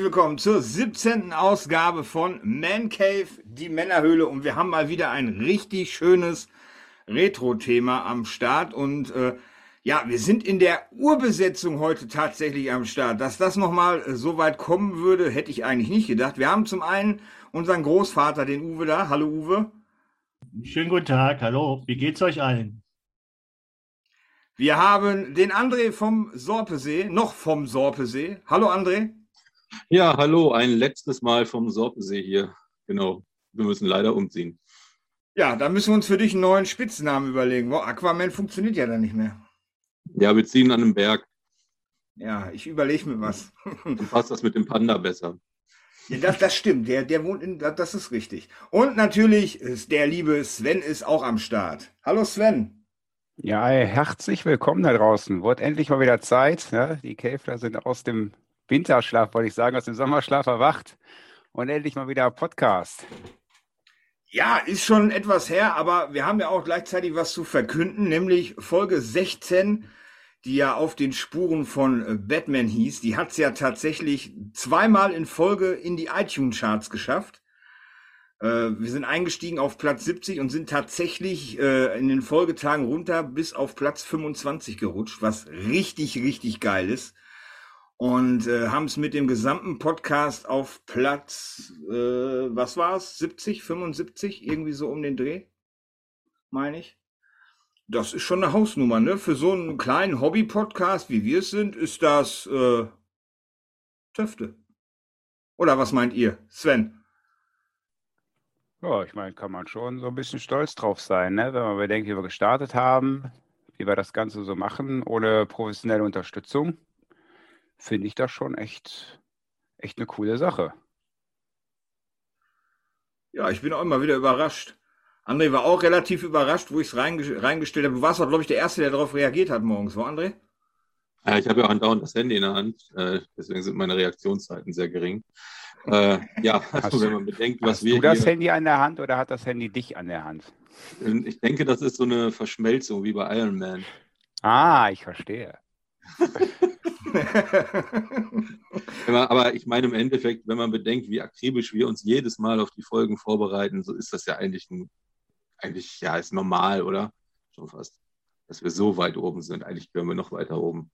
Herzlich willkommen zur 17. Ausgabe von Man Cave, die Männerhöhle. Und wir haben mal wieder ein richtig schönes Retro-Thema am Start. Und äh, ja, wir sind in der Urbesetzung heute tatsächlich am Start. Dass das nochmal äh, so weit kommen würde, hätte ich eigentlich nicht gedacht. Wir haben zum einen unseren Großvater, den Uwe da. Hallo Uwe. Schönen guten Tag, hallo. Wie geht's euch allen? Wir haben den André vom Sorpesee, noch vom Sorpesee. Hallo André. Ja, hallo, ein letztes Mal vom Sorpesee hier. Genau, wir müssen leider umziehen. Ja, da müssen wir uns für dich einen neuen Spitznamen überlegen. Wow, Aquaman funktioniert ja dann nicht mehr. Ja, wir ziehen an einem Berg. Ja, ich überlege mir was. Dann passt das mit dem Panda besser. Ja, das, das stimmt, der, der wohnt in, das ist richtig. Und natürlich ist der liebe Sven ist auch am Start. Hallo Sven. Ja, herzlich willkommen da draußen. Wurde endlich mal wieder Zeit. Ja? Die Käfer sind aus dem Winterschlaf, wollte ich sagen, aus dem Sommerschlaf erwacht und endlich mal wieder Podcast. Ja, ist schon etwas her, aber wir haben ja auch gleichzeitig was zu verkünden, nämlich Folge 16, die ja auf den Spuren von Batman hieß. Die hat es ja tatsächlich zweimal in Folge in die iTunes-Charts geschafft. Äh, wir sind eingestiegen auf Platz 70 und sind tatsächlich äh, in den Folgetagen runter bis auf Platz 25 gerutscht, was richtig, richtig geil ist und äh, haben es mit dem gesamten Podcast auf Platz, äh, was war es, 70, 75, irgendwie so um den Dreh, meine ich. Das ist schon eine Hausnummer, ne? Für so einen kleinen Hobby-Podcast, wie wir es sind, ist das äh, Töfte. Oder was meint ihr, Sven? Ja, ich meine, kann man schon so ein bisschen stolz drauf sein, ne? wenn man bedenkt, wie wir gestartet haben, wie wir das Ganze so machen, ohne professionelle Unterstützung finde ich das schon echt, echt eine coole Sache. Ja, ich bin auch immer wieder überrascht. André war auch relativ überrascht, wo ich es reingestellt habe. Du warst auch, glaube ich, der Erste, der darauf reagiert hat morgens, wo André? Ja, ich habe ja andauernd das Handy in der Hand, äh, deswegen sind meine Reaktionszeiten sehr gering. Äh, ja, also wenn man bedenkt, was hast wir. Hast du das hier, Handy an der Hand oder hat das Handy dich an der Hand? Ich denke, das ist so eine Verschmelzung wie bei Iron Man. Ah, ich verstehe. aber ich meine im Endeffekt, wenn man bedenkt, wie akribisch wir uns jedes Mal auf die Folgen vorbereiten, so ist das ja eigentlich ein, eigentlich, ja, ist normal, oder? Schon fast. Dass wir so weit oben sind. Eigentlich gehören wir noch weiter oben.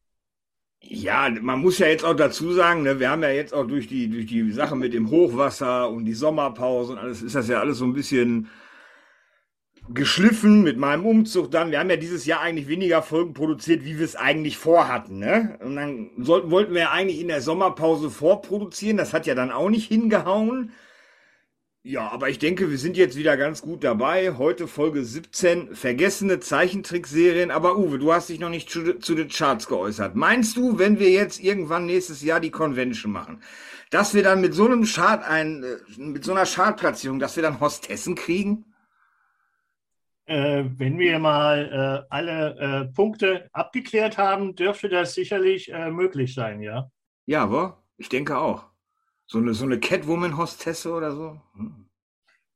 Ja, man muss ja jetzt auch dazu sagen, ne, wir haben ja jetzt auch durch die, durch die Sache mit dem Hochwasser und die Sommerpause und alles, ist das ja alles so ein bisschen geschliffen mit meinem Umzug dann. Wir haben ja dieses Jahr eigentlich weniger Folgen produziert, wie wir es eigentlich vorhatten. Ne? Und dann sollten, wollten wir ja eigentlich in der Sommerpause vorproduzieren. Das hat ja dann auch nicht hingehauen. Ja, aber ich denke, wir sind jetzt wieder ganz gut dabei. Heute Folge 17, vergessene Zeichentrickserien. Aber Uwe, du hast dich noch nicht zu, zu den Charts geäußert. Meinst du, wenn wir jetzt irgendwann nächstes Jahr die Convention machen, dass wir dann mit so einem Chart ein, äh, mit so einer Chartplatzierung, dass wir dann Hostessen kriegen? Äh, wenn wir mal äh, alle äh, Punkte abgeklärt haben, dürfte das sicherlich äh, möglich sein, ja? Ja, wo? Ich denke auch. So eine, so eine Catwoman-Hostesse oder so. Hm.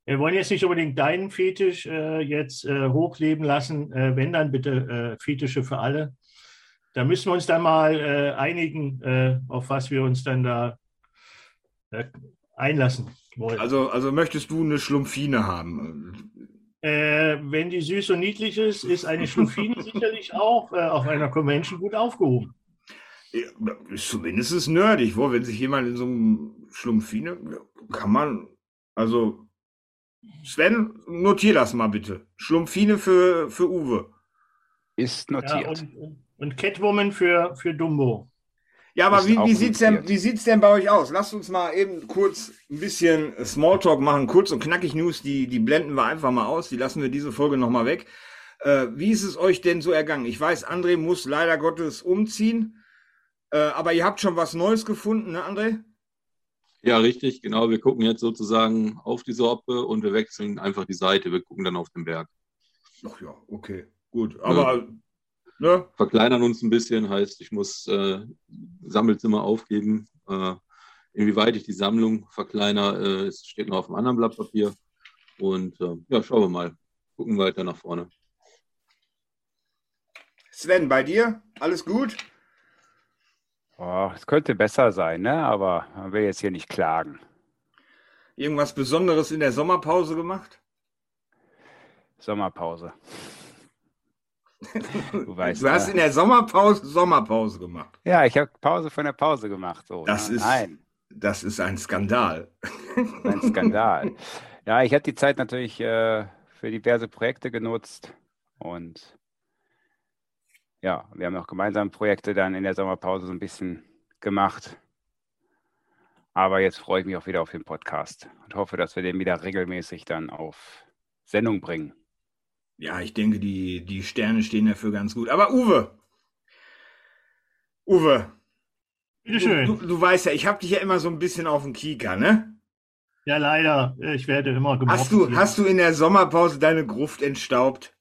Wir wollen jetzt nicht unbedingt deinen Fetisch äh, jetzt hochleben lassen. wenn dann bitte Fetische für alle. Da müssen wir uns dann mal einigen, auf was wir uns dann da einlassen wollen. Also, also möchtest du eine Schlumpfine haben? Äh, wenn die süß und niedlich ist, ist eine Schlumpfine sicherlich auch äh, auf einer Convention gut aufgehoben. Ja, ist zumindest nerdig, wo, wenn sich jemand in so einem Schlumpfine, kann man, also, Sven, notier das mal bitte. Schlumpfine für, für Uwe. Ist notiert. Ja, und, und Catwoman für, für Dumbo. Ja, aber wie, wie sieht's denn, wie sieht's denn bei euch aus? Lasst uns mal eben kurz ein bisschen Smalltalk machen, kurz und knackig News, die, die blenden wir einfach mal aus, die lassen wir diese Folge nochmal weg. Äh, wie ist es euch denn so ergangen? Ich weiß, André muss leider Gottes umziehen, äh, aber ihr habt schon was Neues gefunden, ne, André? Ja, richtig, genau. Wir gucken jetzt sozusagen auf die Sorpe und wir wechseln einfach die Seite. Wir gucken dann auf den Berg. Ach ja, okay, gut. Aber ja. Ne? Verkleinern uns ein bisschen, heißt, ich muss äh, Sammelzimmer aufgeben. Äh, inwieweit ich die Sammlung verkleinere, äh, steht noch auf einem anderen Blatt Papier. Und äh, ja, schauen wir mal. Gucken weiter nach vorne. Sven, bei dir? Alles gut? Oh, es könnte besser sein, ne? aber man will jetzt hier nicht klagen. Irgendwas Besonderes in der Sommerpause gemacht? Sommerpause. Du, weißt, du hast in der Sommerpause Sommerpause gemacht. Ja, ich habe Pause von der Pause gemacht. So, das, ne? ist, Nein. das ist ein Skandal. Ein Skandal. Ja, ich habe die Zeit natürlich äh, für diverse Projekte genutzt und ja, wir haben auch gemeinsam Projekte dann in der Sommerpause so ein bisschen gemacht. Aber jetzt freue ich mich auch wieder auf den Podcast und hoffe, dass wir den wieder regelmäßig dann auf Sendung bringen. Ja, ich denke, die, die Sterne stehen dafür ganz gut. Aber Uwe, Uwe, Bitteschön. Du, du, du weißt ja, ich habe dich ja immer so ein bisschen auf dem Kieker, ne? Ja, leider. Ich werde immer gemobbt. Hast du, hast du in der Sommerpause deine Gruft entstaubt?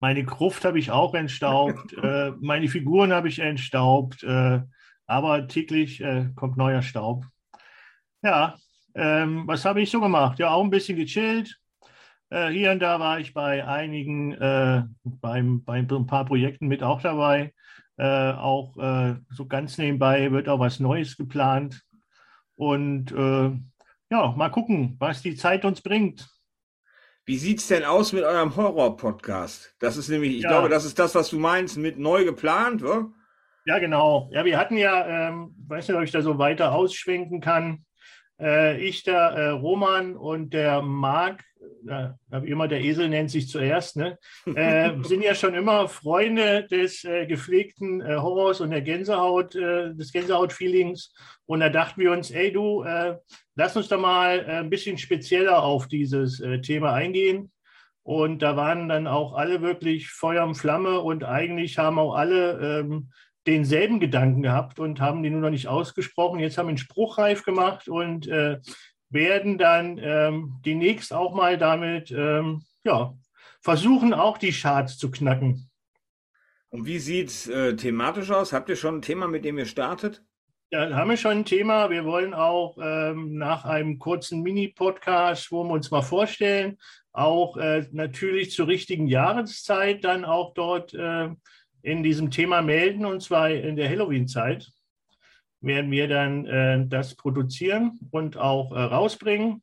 Meine Gruft habe ich auch entstaubt. äh, meine Figuren habe ich entstaubt. Äh, aber täglich äh, kommt neuer Staub. Ja, ähm, was habe ich so gemacht? Ja, auch ein bisschen gechillt. Äh, hier und da war ich bei einigen, äh, beim, bei ein paar Projekten mit auch dabei. Äh, auch so ganz nebenbei wird auch was Neues geplant. Und ja, mal gucken, was die Zeit uns bringt. Wie sieht es denn aus mit eurem Horror-Podcast? Das ist nämlich, ich ja. glaube, das ist das, was du meinst, mit neu geplant, oder? Ja, genau. Ja, wir hatten ja, ähm, weiß nicht, ob ich da so weiter ausschwenken kann. Äh, ich, der äh, Roman und der Marc, äh, immer der Esel nennt sich zuerst, ne? äh, sind ja schon immer Freunde des gepflegten Horrors und der Gänsehaut, des Gänsehaut-Feelings. Und da dachten wir uns, ey du, lass uns da mal ein bisschen spezieller auf dieses Thema eingehen. Und da waren dann auch alle wirklich Feuer und Flamme und eigentlich haben auch alle ähm, denselben Gedanken gehabt und haben die nur noch nicht ausgesprochen. Jetzt haben wir einen Spruch reif gemacht und äh, werden dann ähm, demnächst auch mal damit ähm, ja, versuchen, auch die Charts zu knacken. Und wie sieht es äh, thematisch aus? Habt ihr schon ein Thema, mit dem ihr startet? Ja, haben wir schon ein Thema. Wir wollen auch ähm, nach einem kurzen Mini-Podcast, wo wir uns mal vorstellen, auch äh, natürlich zur richtigen Jahreszeit dann auch dort äh, in diesem Thema melden, und zwar in der Halloween-Zeit werden wir dann äh, das produzieren und auch äh, rausbringen.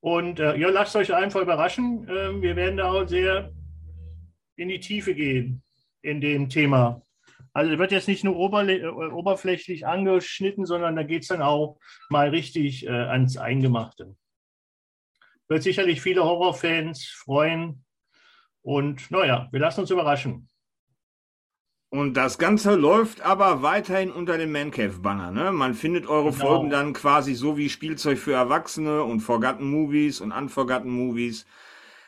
Und äh, ja, lasst euch einfach überraschen. Ähm, wir werden da auch sehr in die Tiefe gehen in dem Thema. Also wird jetzt nicht nur äh, oberflächlich angeschnitten, sondern da geht es dann auch mal richtig äh, ans Eingemachte. Wird sicherlich viele Horrorfans freuen. Und naja, wir lassen uns überraschen. Und das Ganze läuft aber weiterhin unter dem Mancave-Banner. Ne? Man findet eure genau. Folgen dann quasi so wie Spielzeug für Erwachsene und Forgotten Movies und Unforgotten Movies.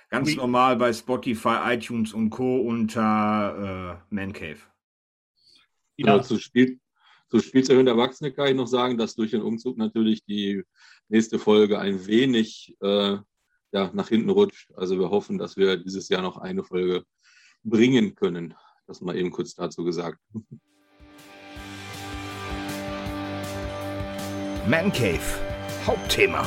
Ganz wie? normal bei Spotify, iTunes und Co. unter äh, Mancave. Ja. Genau, zu, Spiel, zu Spielzeug und Erwachsene kann ich noch sagen, dass durch den Umzug natürlich die nächste Folge ein wenig äh, ja, nach hinten rutscht. Also wir hoffen, dass wir dieses Jahr noch eine Folge bringen können. Das mal eben kurz dazu gesagt. Man Cave, Hauptthema.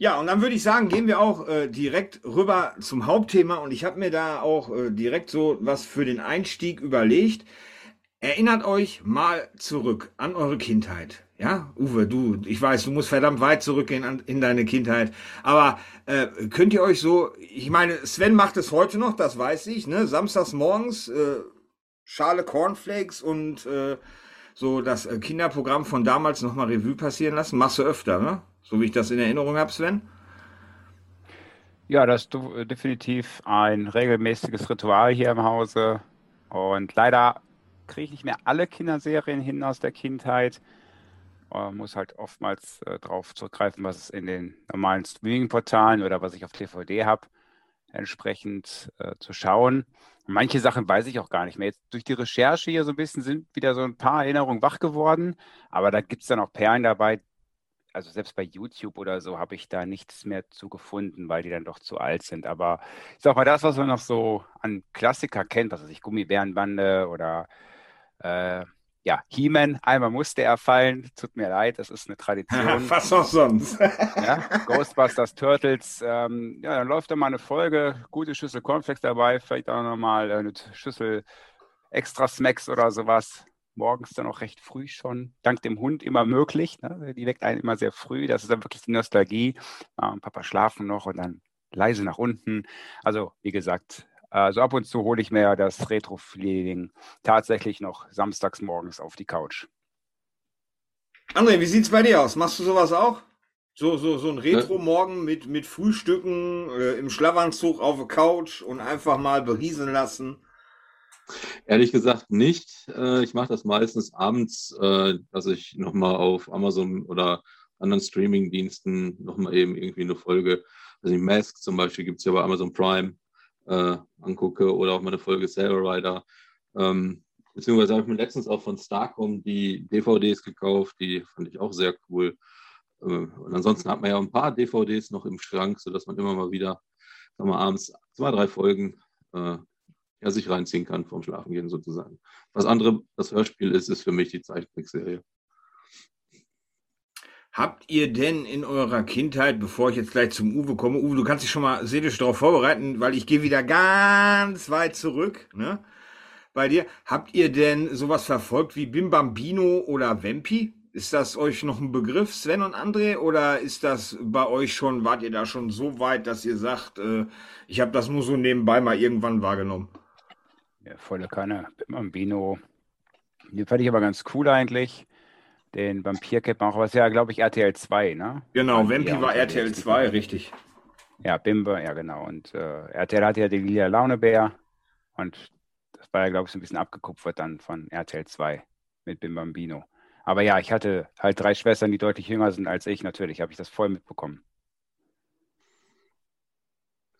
Ja, und dann würde ich sagen, gehen wir auch äh, direkt rüber zum Hauptthema. Und ich habe mir da auch äh, direkt so was für den Einstieg überlegt. Erinnert euch mal zurück an eure Kindheit. Ja, Uwe, du, ich weiß, du musst verdammt weit zurückgehen an, in deine Kindheit. Aber äh, könnt ihr euch so, ich meine, Sven macht es heute noch, das weiß ich, ne? Samstags morgens äh, Schale Cornflakes und äh, so das äh, Kinderprogramm von damals nochmal Revue passieren lassen. Machst du öfter, ne? So wie ich das in Erinnerung habe, Sven? Ja, das ist definitiv ein regelmäßiges Ritual hier im Hause. Und leider kriege ich nicht mehr alle Kinderserien hin aus der Kindheit äh, muss halt oftmals äh, darauf zurückgreifen, was es in den normalen Streaming-Portalen oder was ich auf DVD habe, entsprechend äh, zu schauen. Manche Sachen weiß ich auch gar nicht mehr. Jetzt durch die Recherche hier so ein bisschen sind wieder so ein paar Erinnerungen wach geworden, aber da gibt es dann auch Perlen dabei. Also selbst bei YouTube oder so habe ich da nichts mehr zu gefunden, weil die dann doch zu alt sind. Aber ich sag mal, das, was man noch so an Klassiker kennt, was weiß ich, Gummibärenbande oder äh, ja, He-Man, einmal musste er fallen. Tut mir leid, das ist eine Tradition. Was auch sonst. ja, Ghostbusters, Turtles. Ähm, ja, dann läuft da mal eine Folge, gute Schüssel Cornflakes dabei, vielleicht auch nochmal eine Schüssel extra Smacks oder sowas. Morgens dann auch recht früh schon, dank dem Hund immer möglich. Ne? Die weckt einen immer sehr früh. Das ist dann wirklich die Nostalgie. Und Papa schlafen noch und dann leise nach unten. Also, wie gesagt, also ab und zu hole ich mir das Retro-Feeling tatsächlich noch samstags morgens auf die Couch. André, wie sieht's bei dir aus? Machst du sowas auch? So, so, so ein Retro-Morgen mit, mit Frühstücken äh, im Schlafanzug auf der Couch und einfach mal berieseln lassen. Ehrlich gesagt nicht. Äh, ich mache das meistens abends, äh, dass ich nochmal auf Amazon oder anderen Streaming-Diensten nochmal eben irgendwie eine Folge, also die Mask zum Beispiel gibt es ja bei Amazon Prime, äh, angucke oder auch mal eine Folge Sailor Rider. Ähm, beziehungsweise habe ich mir letztens auch von Starcom die DVDs gekauft, die fand ich auch sehr cool. Äh, und ansonsten hat man ja ein paar DVDs noch im Schrank, sodass man immer mal wieder sagen wir, abends zwei, drei Folgen äh, ja, sich reinziehen kann vorm Schlafengehen sozusagen. Was andere das Hörspiel ist, ist für mich die Zeichentrickserie. Habt ihr denn in eurer Kindheit, bevor ich jetzt gleich zum Uwe komme, Uwe, du kannst dich schon mal seelisch darauf vorbereiten, weil ich gehe wieder ganz weit zurück, ne? Bei dir. Habt ihr denn sowas verfolgt wie Bim Bambino oder Vampi? Ist das euch noch ein Begriff, Sven und André, oder ist das bei euch schon, wart ihr da schon so weit, dass ihr sagt, äh, ich habe das nur so nebenbei mal irgendwann wahrgenommen? Ja, volle Kanne. Bim Bambino. Den fand ich aber ganz cool eigentlich. Den Vampircap auch, was ja, glaube ich, RTL 2, ne? Genau, Vampi war RTL 2, richtig. Ja, Bimbe, ja genau. Und äh, RTL hatte ja den Lila Launebär und das war ja, glaube ich, so ein bisschen abgekupfert dann von RTL 2 mit Bim Bambino. Aber ja, ich hatte halt drei Schwestern, die deutlich jünger sind als ich. Natürlich habe ich das voll mitbekommen.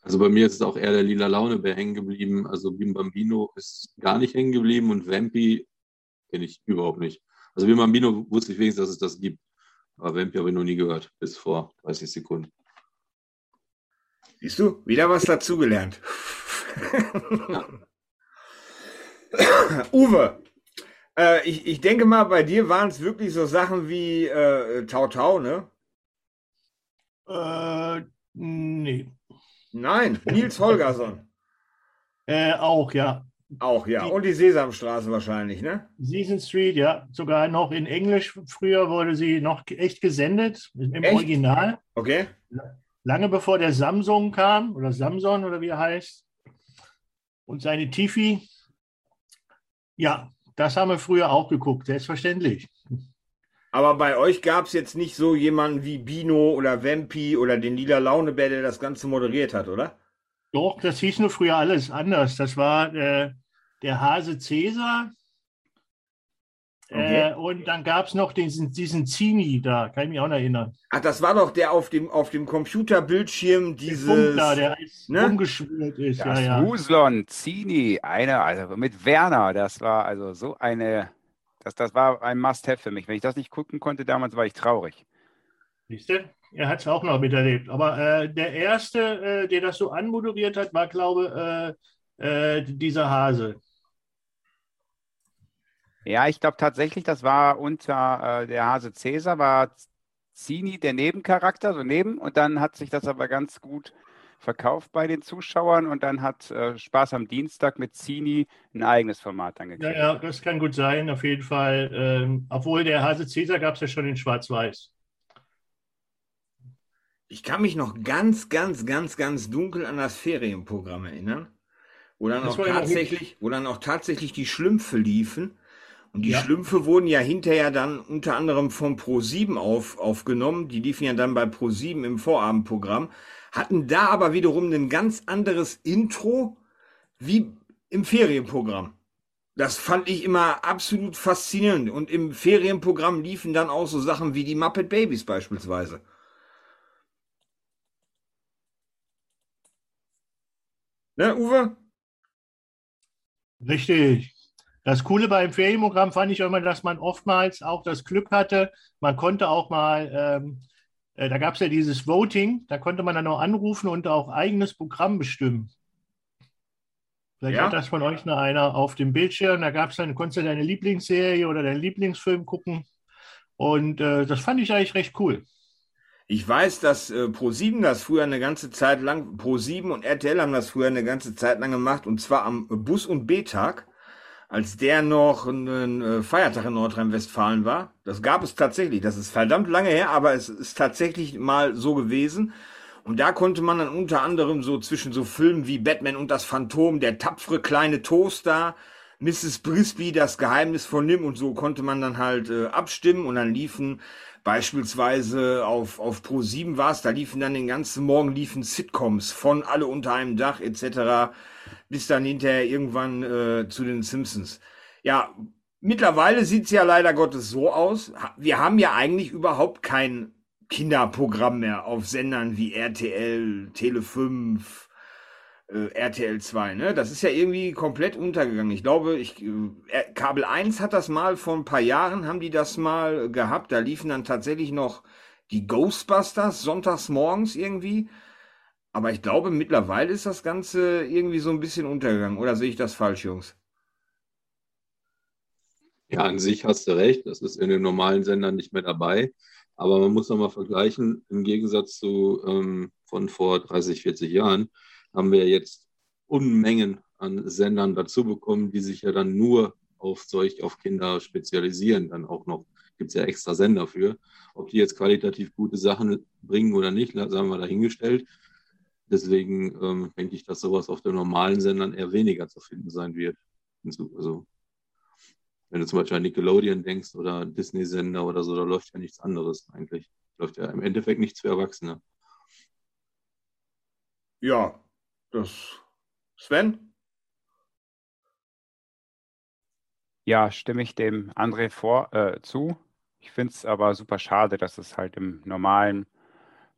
Also bei mir ist es auch eher der lila Launebär hängen geblieben. Also Bim Bambino ist gar nicht hängen geblieben und Vampi kenne ich überhaupt nicht. Also Bim Bambino wusste ich wenigstens, dass es das gibt. Aber Vampi habe ich noch nie gehört, bis vor 30 Sekunden. Siehst du, wieder was dazugelernt. Ja. Uwe, äh, ich, ich denke mal, bei dir waren es wirklich so Sachen wie äh, Tau Tau, ne? Äh, nee. Nein, Nils Holgersson. Äh, auch, ja. Auch, ja. Die, Und die Sesamstraße wahrscheinlich, ne? Season Street, ja. Sogar noch in Englisch. Früher wurde sie noch echt gesendet, im echt? Original. Okay. Lange bevor der Samsung kam, oder Samson, oder wie er heißt. Und seine Tifi. Ja, das haben wir früher auch geguckt, selbstverständlich. Aber bei euch gab es jetzt nicht so jemanden wie Bino oder Vampi oder den Lila Launebär, der das Ganze moderiert hat, oder? Doch, das hieß nur früher alles anders. Das war äh, der Hase Cäsar. Okay. Äh, und dann gab es noch diesen, diesen Zini da, kann ich mich auch noch erinnern. Ach, das war doch der auf dem, auf dem Computerbildschirm dieses... Der da, der ne? umgeschwült ist. Das ja, ja. Muslon, Zini, eine, also mit Werner, das war also so eine, das, das war ein Must-Have für mich. Wenn ich das nicht gucken konnte damals, war ich traurig. Siehst du? Er hat es auch noch miterlebt. Aber äh, der erste, äh, der das so anmoderiert hat, war, glaube ich, äh, äh, dieser Hase. Ja, ich glaube tatsächlich, das war unter äh, der Hase Cäsar, war Zini der Nebencharakter, so neben, und dann hat sich das aber ganz gut verkauft bei den Zuschauern und dann hat äh, Spaß am Dienstag mit Zini ein eigenes Format dann gekriegt. Ja, ja, das kann gut sein, auf jeden Fall. Ähm, obwohl der Hase Cäsar gab es ja schon in Schwarz-Weiß. Ich kann mich noch ganz, ganz, ganz, ganz dunkel an das Ferienprogramm erinnern, wo dann, auch tatsächlich, wo dann auch tatsächlich die Schlümpfe liefen und die ja. Schlümpfe wurden ja hinterher dann unter anderem vom Pro7 auf, aufgenommen. Die liefen ja dann bei Pro7 im Vorabendprogramm, hatten da aber wiederum ein ganz anderes Intro wie im Ferienprogramm. Das fand ich immer absolut faszinierend. Und im Ferienprogramm liefen dann auch so Sachen wie die Muppet Babies beispielsweise. Ne, Uwe? Richtig. Das Coole beim Ferienprogramm fand ich immer, dass man oftmals auch das Glück hatte, man konnte auch mal, ähm, äh, da gab es ja dieses Voting, da konnte man dann auch anrufen und auch eigenes Programm bestimmen. Vielleicht ja. hat das von euch noch einer auf dem Bildschirm, da gab es dann, konntest du deine Lieblingsserie oder deinen Lieblingsfilm gucken. Und äh, das fand ich eigentlich recht cool. Ich weiß, dass äh, Pro7 das früher eine ganze Zeit lang, Pro7 und RTL haben das früher eine ganze Zeit lang gemacht, und zwar am Bus- und B-Tag als der noch ein äh, Feiertag in Nordrhein-Westfalen war. Das gab es tatsächlich. Das ist verdammt lange her, aber es ist tatsächlich mal so gewesen. Und da konnte man dann unter anderem so zwischen so Filmen wie Batman und das Phantom, der tapfere kleine Toaster, Mrs. Brisby, das Geheimnis von Nim und so konnte man dann halt äh, abstimmen und dann liefen beispielsweise auf, auf Pro 7 war es, da liefen dann den ganzen Morgen liefen Sitcoms von Alle unter einem Dach etc. bis dann hinterher irgendwann äh, zu den Simpsons. Ja, mittlerweile sieht's ja leider Gottes so aus. Wir haben ja eigentlich überhaupt kein Kinderprogramm mehr auf Sendern wie RTL, Tele 5, äh, RTL 2, ne? Das ist ja irgendwie komplett untergegangen. Ich glaube, ich, äh, Kabel 1 hat das mal vor ein paar Jahren, haben die das mal gehabt. Da liefen dann tatsächlich noch die Ghostbusters sonntags morgens irgendwie. Aber ich glaube, mittlerweile ist das Ganze irgendwie so ein bisschen untergegangen. Oder sehe ich das falsch, Jungs? Ja, an sich hast du recht. Das ist in den normalen Sendern nicht mehr dabei. Aber man muss nochmal vergleichen, im Gegensatz zu ähm, von vor 30, 40 Jahren haben wir jetzt Unmengen an Sendern dazu bekommen, die sich ja dann nur auf solch, auf Kinder spezialisieren. Dann auch noch gibt es ja extra Sender für. Ob die jetzt qualitativ gute Sachen bringen oder nicht, sagen wir dahingestellt. Deswegen ähm, denke ich, dass sowas auf den normalen Sendern eher weniger zu finden sein wird. Also wenn du zum Beispiel an Nickelodeon denkst oder Disney-Sender oder so, da läuft ja nichts anderes eigentlich. Läuft ja im Endeffekt nichts für Erwachsene. Ja, das. Sven? Ja, stimme ich dem André vor, äh, zu. Ich finde es aber super schade, dass es halt im normalen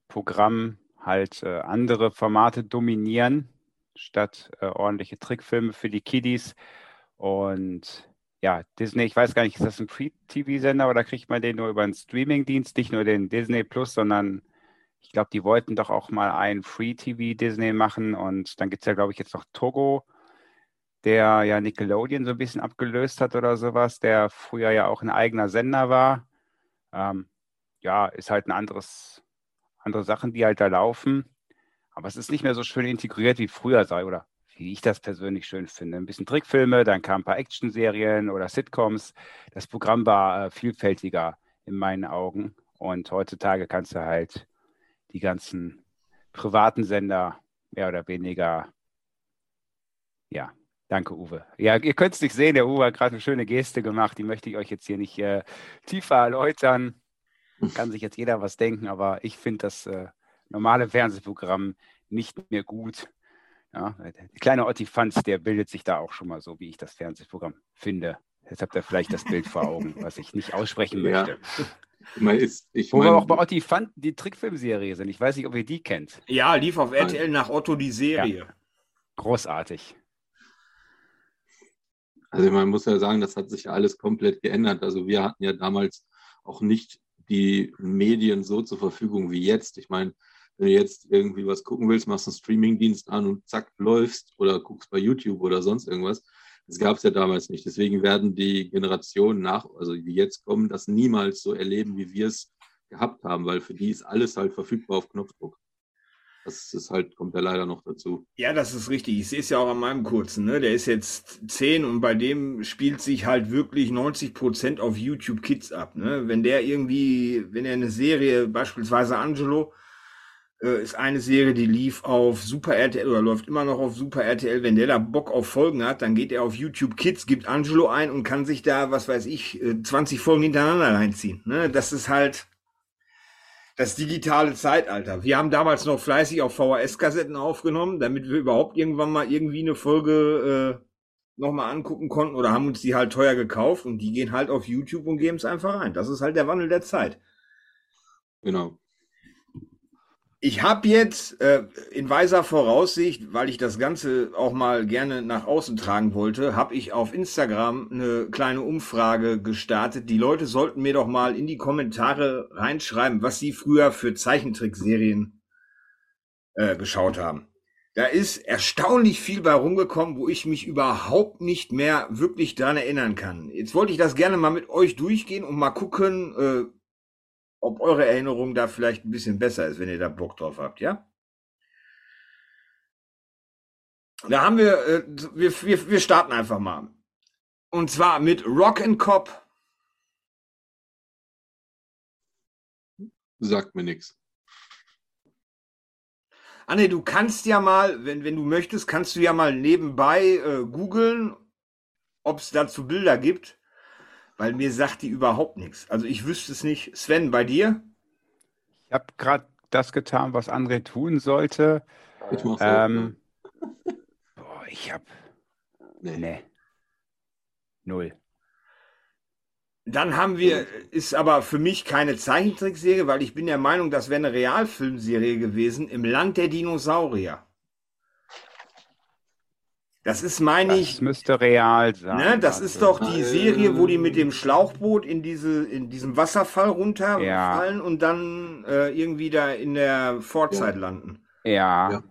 Programm halt äh, andere Formate dominieren, statt äh, ordentliche Trickfilme für die Kiddies. Und ja, Disney, ich weiß gar nicht, ist das ein Free-TV-Sender oder kriegt man den nur über einen Streaming-Dienst, nicht nur den Disney Plus, sondern ich glaube, die wollten doch auch mal ein Free-TV-Disney machen und dann gibt es ja, glaube ich, jetzt noch Togo, der ja Nickelodeon so ein bisschen abgelöst hat oder sowas, der früher ja auch ein eigener Sender war. Ähm, ja, ist halt ein anderes, andere Sachen, die halt da laufen. Aber es ist nicht mehr so schön integriert wie früher sei, oder wie ich das persönlich schön finde. Ein bisschen Trickfilme, dann kamen ein paar Actionserien oder Sitcoms. Das Programm war äh, vielfältiger in meinen Augen. Und heutzutage kannst du halt die ganzen privaten Sender mehr oder weniger, ja, danke Uwe. Ja, ihr könnt es nicht sehen, der Uwe hat gerade eine schöne Geste gemacht, die möchte ich euch jetzt hier nicht äh, tiefer erläutern. Kann sich jetzt jeder was denken, aber ich finde das äh, normale Fernsehprogramm nicht mehr gut. Ja, der kleine Ottifanz, der bildet sich da auch schon mal so, wie ich das Fernsehprogramm finde. Jetzt habt ihr vielleicht das Bild vor Augen, was ich nicht aussprechen möchte. Ja. Man ist, ich Wo mein, wir auch bei Ottifant die Trickfilmserie sind. Ich weiß nicht, ob ihr die kennt. Ja, lief auf RTL nach Otto die Serie. Ja. Großartig. Also man muss ja sagen, das hat sich ja alles komplett geändert. Also wir hatten ja damals auch nicht die Medien so zur Verfügung wie jetzt. Ich meine, wenn du jetzt irgendwie was gucken willst, machst einen Streamingdienst an und zack, läufst oder guckst bei YouTube oder sonst irgendwas. Das gab es ja damals nicht. Deswegen werden die Generationen nach, also die jetzt kommen, das niemals so erleben, wie wir es gehabt haben, weil für die ist alles halt verfügbar auf Knopfdruck. Das ist halt, kommt ja leider noch dazu. Ja, das ist richtig. Ich sehe es ja auch an meinem kurzen, ne? Der ist jetzt 10 und bei dem spielt sich halt wirklich 90 Prozent auf YouTube Kids ab, ne? Wenn der irgendwie, wenn er eine Serie, beispielsweise Angelo, äh, ist eine Serie, die lief auf Super RTL oder läuft immer noch auf Super RTL. Wenn der da Bock auf Folgen hat, dann geht er auf YouTube Kids, gibt Angelo ein und kann sich da, was weiß ich, 20 äh, Folgen hintereinander reinziehen. Ne? Das ist halt das digitale Zeitalter. Wir haben damals noch fleißig auf VHS-Kassetten aufgenommen, damit wir überhaupt irgendwann mal irgendwie eine Folge äh, nochmal angucken konnten oder haben uns die halt teuer gekauft und die gehen halt auf YouTube und geben es einfach rein. Das ist halt der Wandel der Zeit. Genau. Ich habe jetzt äh, in weiser Voraussicht, weil ich das Ganze auch mal gerne nach außen tragen wollte, habe ich auf Instagram eine kleine Umfrage gestartet. Die Leute sollten mir doch mal in die Kommentare reinschreiben, was sie früher für Zeichentrickserien äh, geschaut haben. Da ist erstaunlich viel bei rumgekommen, wo ich mich überhaupt nicht mehr wirklich dran erinnern kann. Jetzt wollte ich das gerne mal mit euch durchgehen und mal gucken, äh, ob eure Erinnerung da vielleicht ein bisschen besser ist, wenn ihr da Bock drauf habt, ja? Da haben wir, äh, wir, wir, wir starten einfach mal. Und zwar mit Rock and Cop. Sagt mir nichts. Anne, du kannst ja mal, wenn, wenn du möchtest, kannst du ja mal nebenbei äh, googeln, ob es dazu Bilder gibt, weil mir sagt die überhaupt nichts. Also ich wüsste es nicht. Sven, bei dir? Ich habe gerade das getan, was André tun sollte. Ich mach's Ähm, boah, ich habe. Nee. Nee. Null. Dann haben wir, ist aber für mich keine Zeichentrickserie, weil ich bin der Meinung, das wäre eine Realfilmserie gewesen, im Land der Dinosaurier. Das ist, meine Das ich, müsste real sein. ne, das ist Also, doch die Serie, wo die mit dem Schlauchboot in diese, in diesem Wasserfall runterfallen und dann äh, irgendwie da in der Vorzeit landen. Ja. Ja.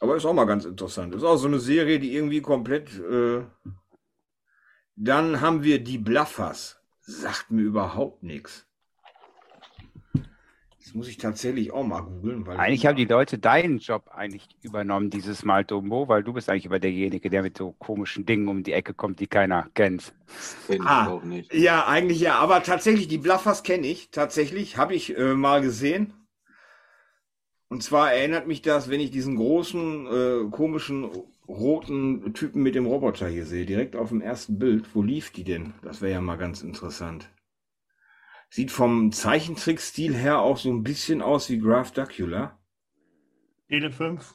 Aber ist auch mal ganz interessant. Ist auch so eine Serie, die irgendwie komplett. Äh Dann haben wir die Bluffers. Sagt mir überhaupt nichts. Das muss ich tatsächlich auch mal googeln. Weil Eigentlich haben die Leute deinen Job eigentlich übernommen dieses Mal, Dumbo, weil du bist eigentlich immer derjenige, der mit so komischen Dingen um die Ecke kommt, die keiner kennt. Kenn ich Ah, auch nicht. Ja, eigentlich ja. Aber tatsächlich, die Bluffers kenne ich. Tatsächlich, habe ich äh, mal gesehen. Und zwar erinnert mich das, wenn ich diesen großen, äh, komischen, roten Typen mit dem Roboter hier sehe, direkt auf dem ersten Bild. Wo lief die denn? Das wäre ja mal ganz interessant. Sieht vom Zeichentrickstil her auch so ein bisschen aus wie Graph Dracula. Tele 5.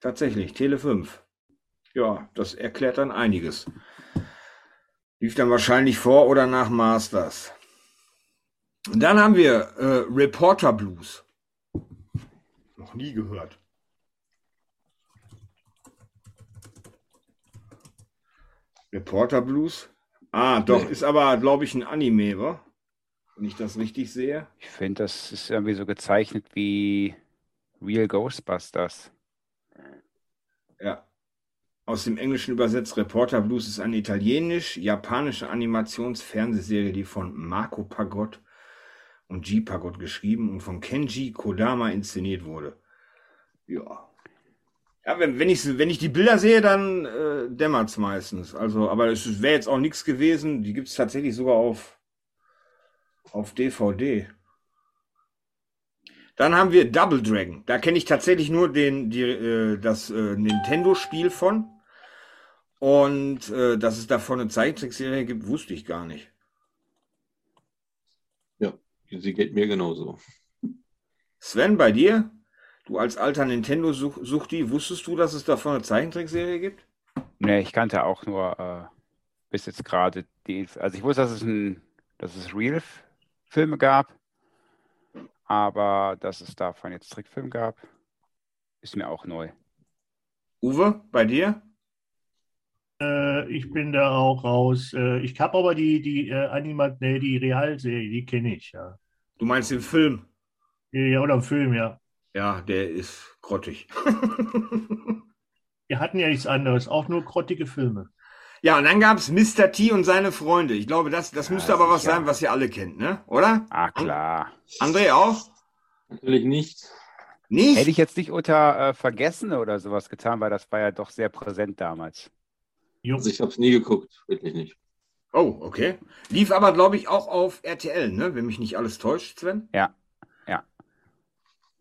Tatsächlich, Tele 5. Ja, das erklärt dann einiges. Lief dann wahrscheinlich vor oder nach Masters. Und dann haben wir äh, Reporter Blues. Noch nie gehört. Reporter Blues? Ah, doch, Nee. ist aber, glaube ich, ein Anime, wa? Wenn ich das richtig sehe. Ich finde, das ist irgendwie so gezeichnet wie Real Ghostbusters. Ja. Aus dem Englischen übersetzt Reporter Blues ist eine italienisch-japanische Animationsfernsehserie, die von Marco Pagott und G. Pagott geschrieben und von Kenji Kodama inszeniert wurde. Ja. Ja, wenn, wenn, ich, wenn ich die Bilder sehe, dann äh, dämmert es meistens. Also, aber es wäre jetzt auch nichts gewesen. Die gibt es tatsächlich sogar auf, auf DVD. Dann haben wir Double Dragon. Da kenne ich tatsächlich nur den, die, äh, das äh, Nintendo-Spiel von. Und äh, dass es davon eine Zeichentrickserie gibt, wusste ich gar nicht. Sie geht mir genauso. Sven, bei dir? Du als alter Nintendo-Suchti, wusstest du, dass es davon eine Zeichentrickserie gibt? Nee, ich kannte auch nur äh, bis jetzt gerade die, also ich wusste, dass es ein, dass es Real-Filme gab, aber dass es davon jetzt Trickfilm gab, ist mir auch neu. Uwe, bei dir? Äh, ich bin da auch raus. Äh, ich habe aber die, die äh, Animat, nee, die Realserie, die kenne ich, ja. Du meinst den Film? Ja, oder im Film, ja. Ja, der ist grottig. Wir hatten ja nichts anderes, auch nur grottige Filme. Ja, und dann gab es Mr. T und seine Freunde. Ich glaube, das, das Ja, müsste aber was sicher. sein, was ihr alle kennt, ne? Oder? Ah, klar. André auch? Natürlich nicht. Nicht? Hätte ich jetzt nicht unter äh, Vergessen oder sowas getan, weil das war ja doch sehr präsent damals. Also ich habe es nie geguckt, wirklich nicht. Oh, okay. Lief aber, glaube ich, auch auf RTL, ne? Wenn mich nicht alles täuscht, Sven. Ja.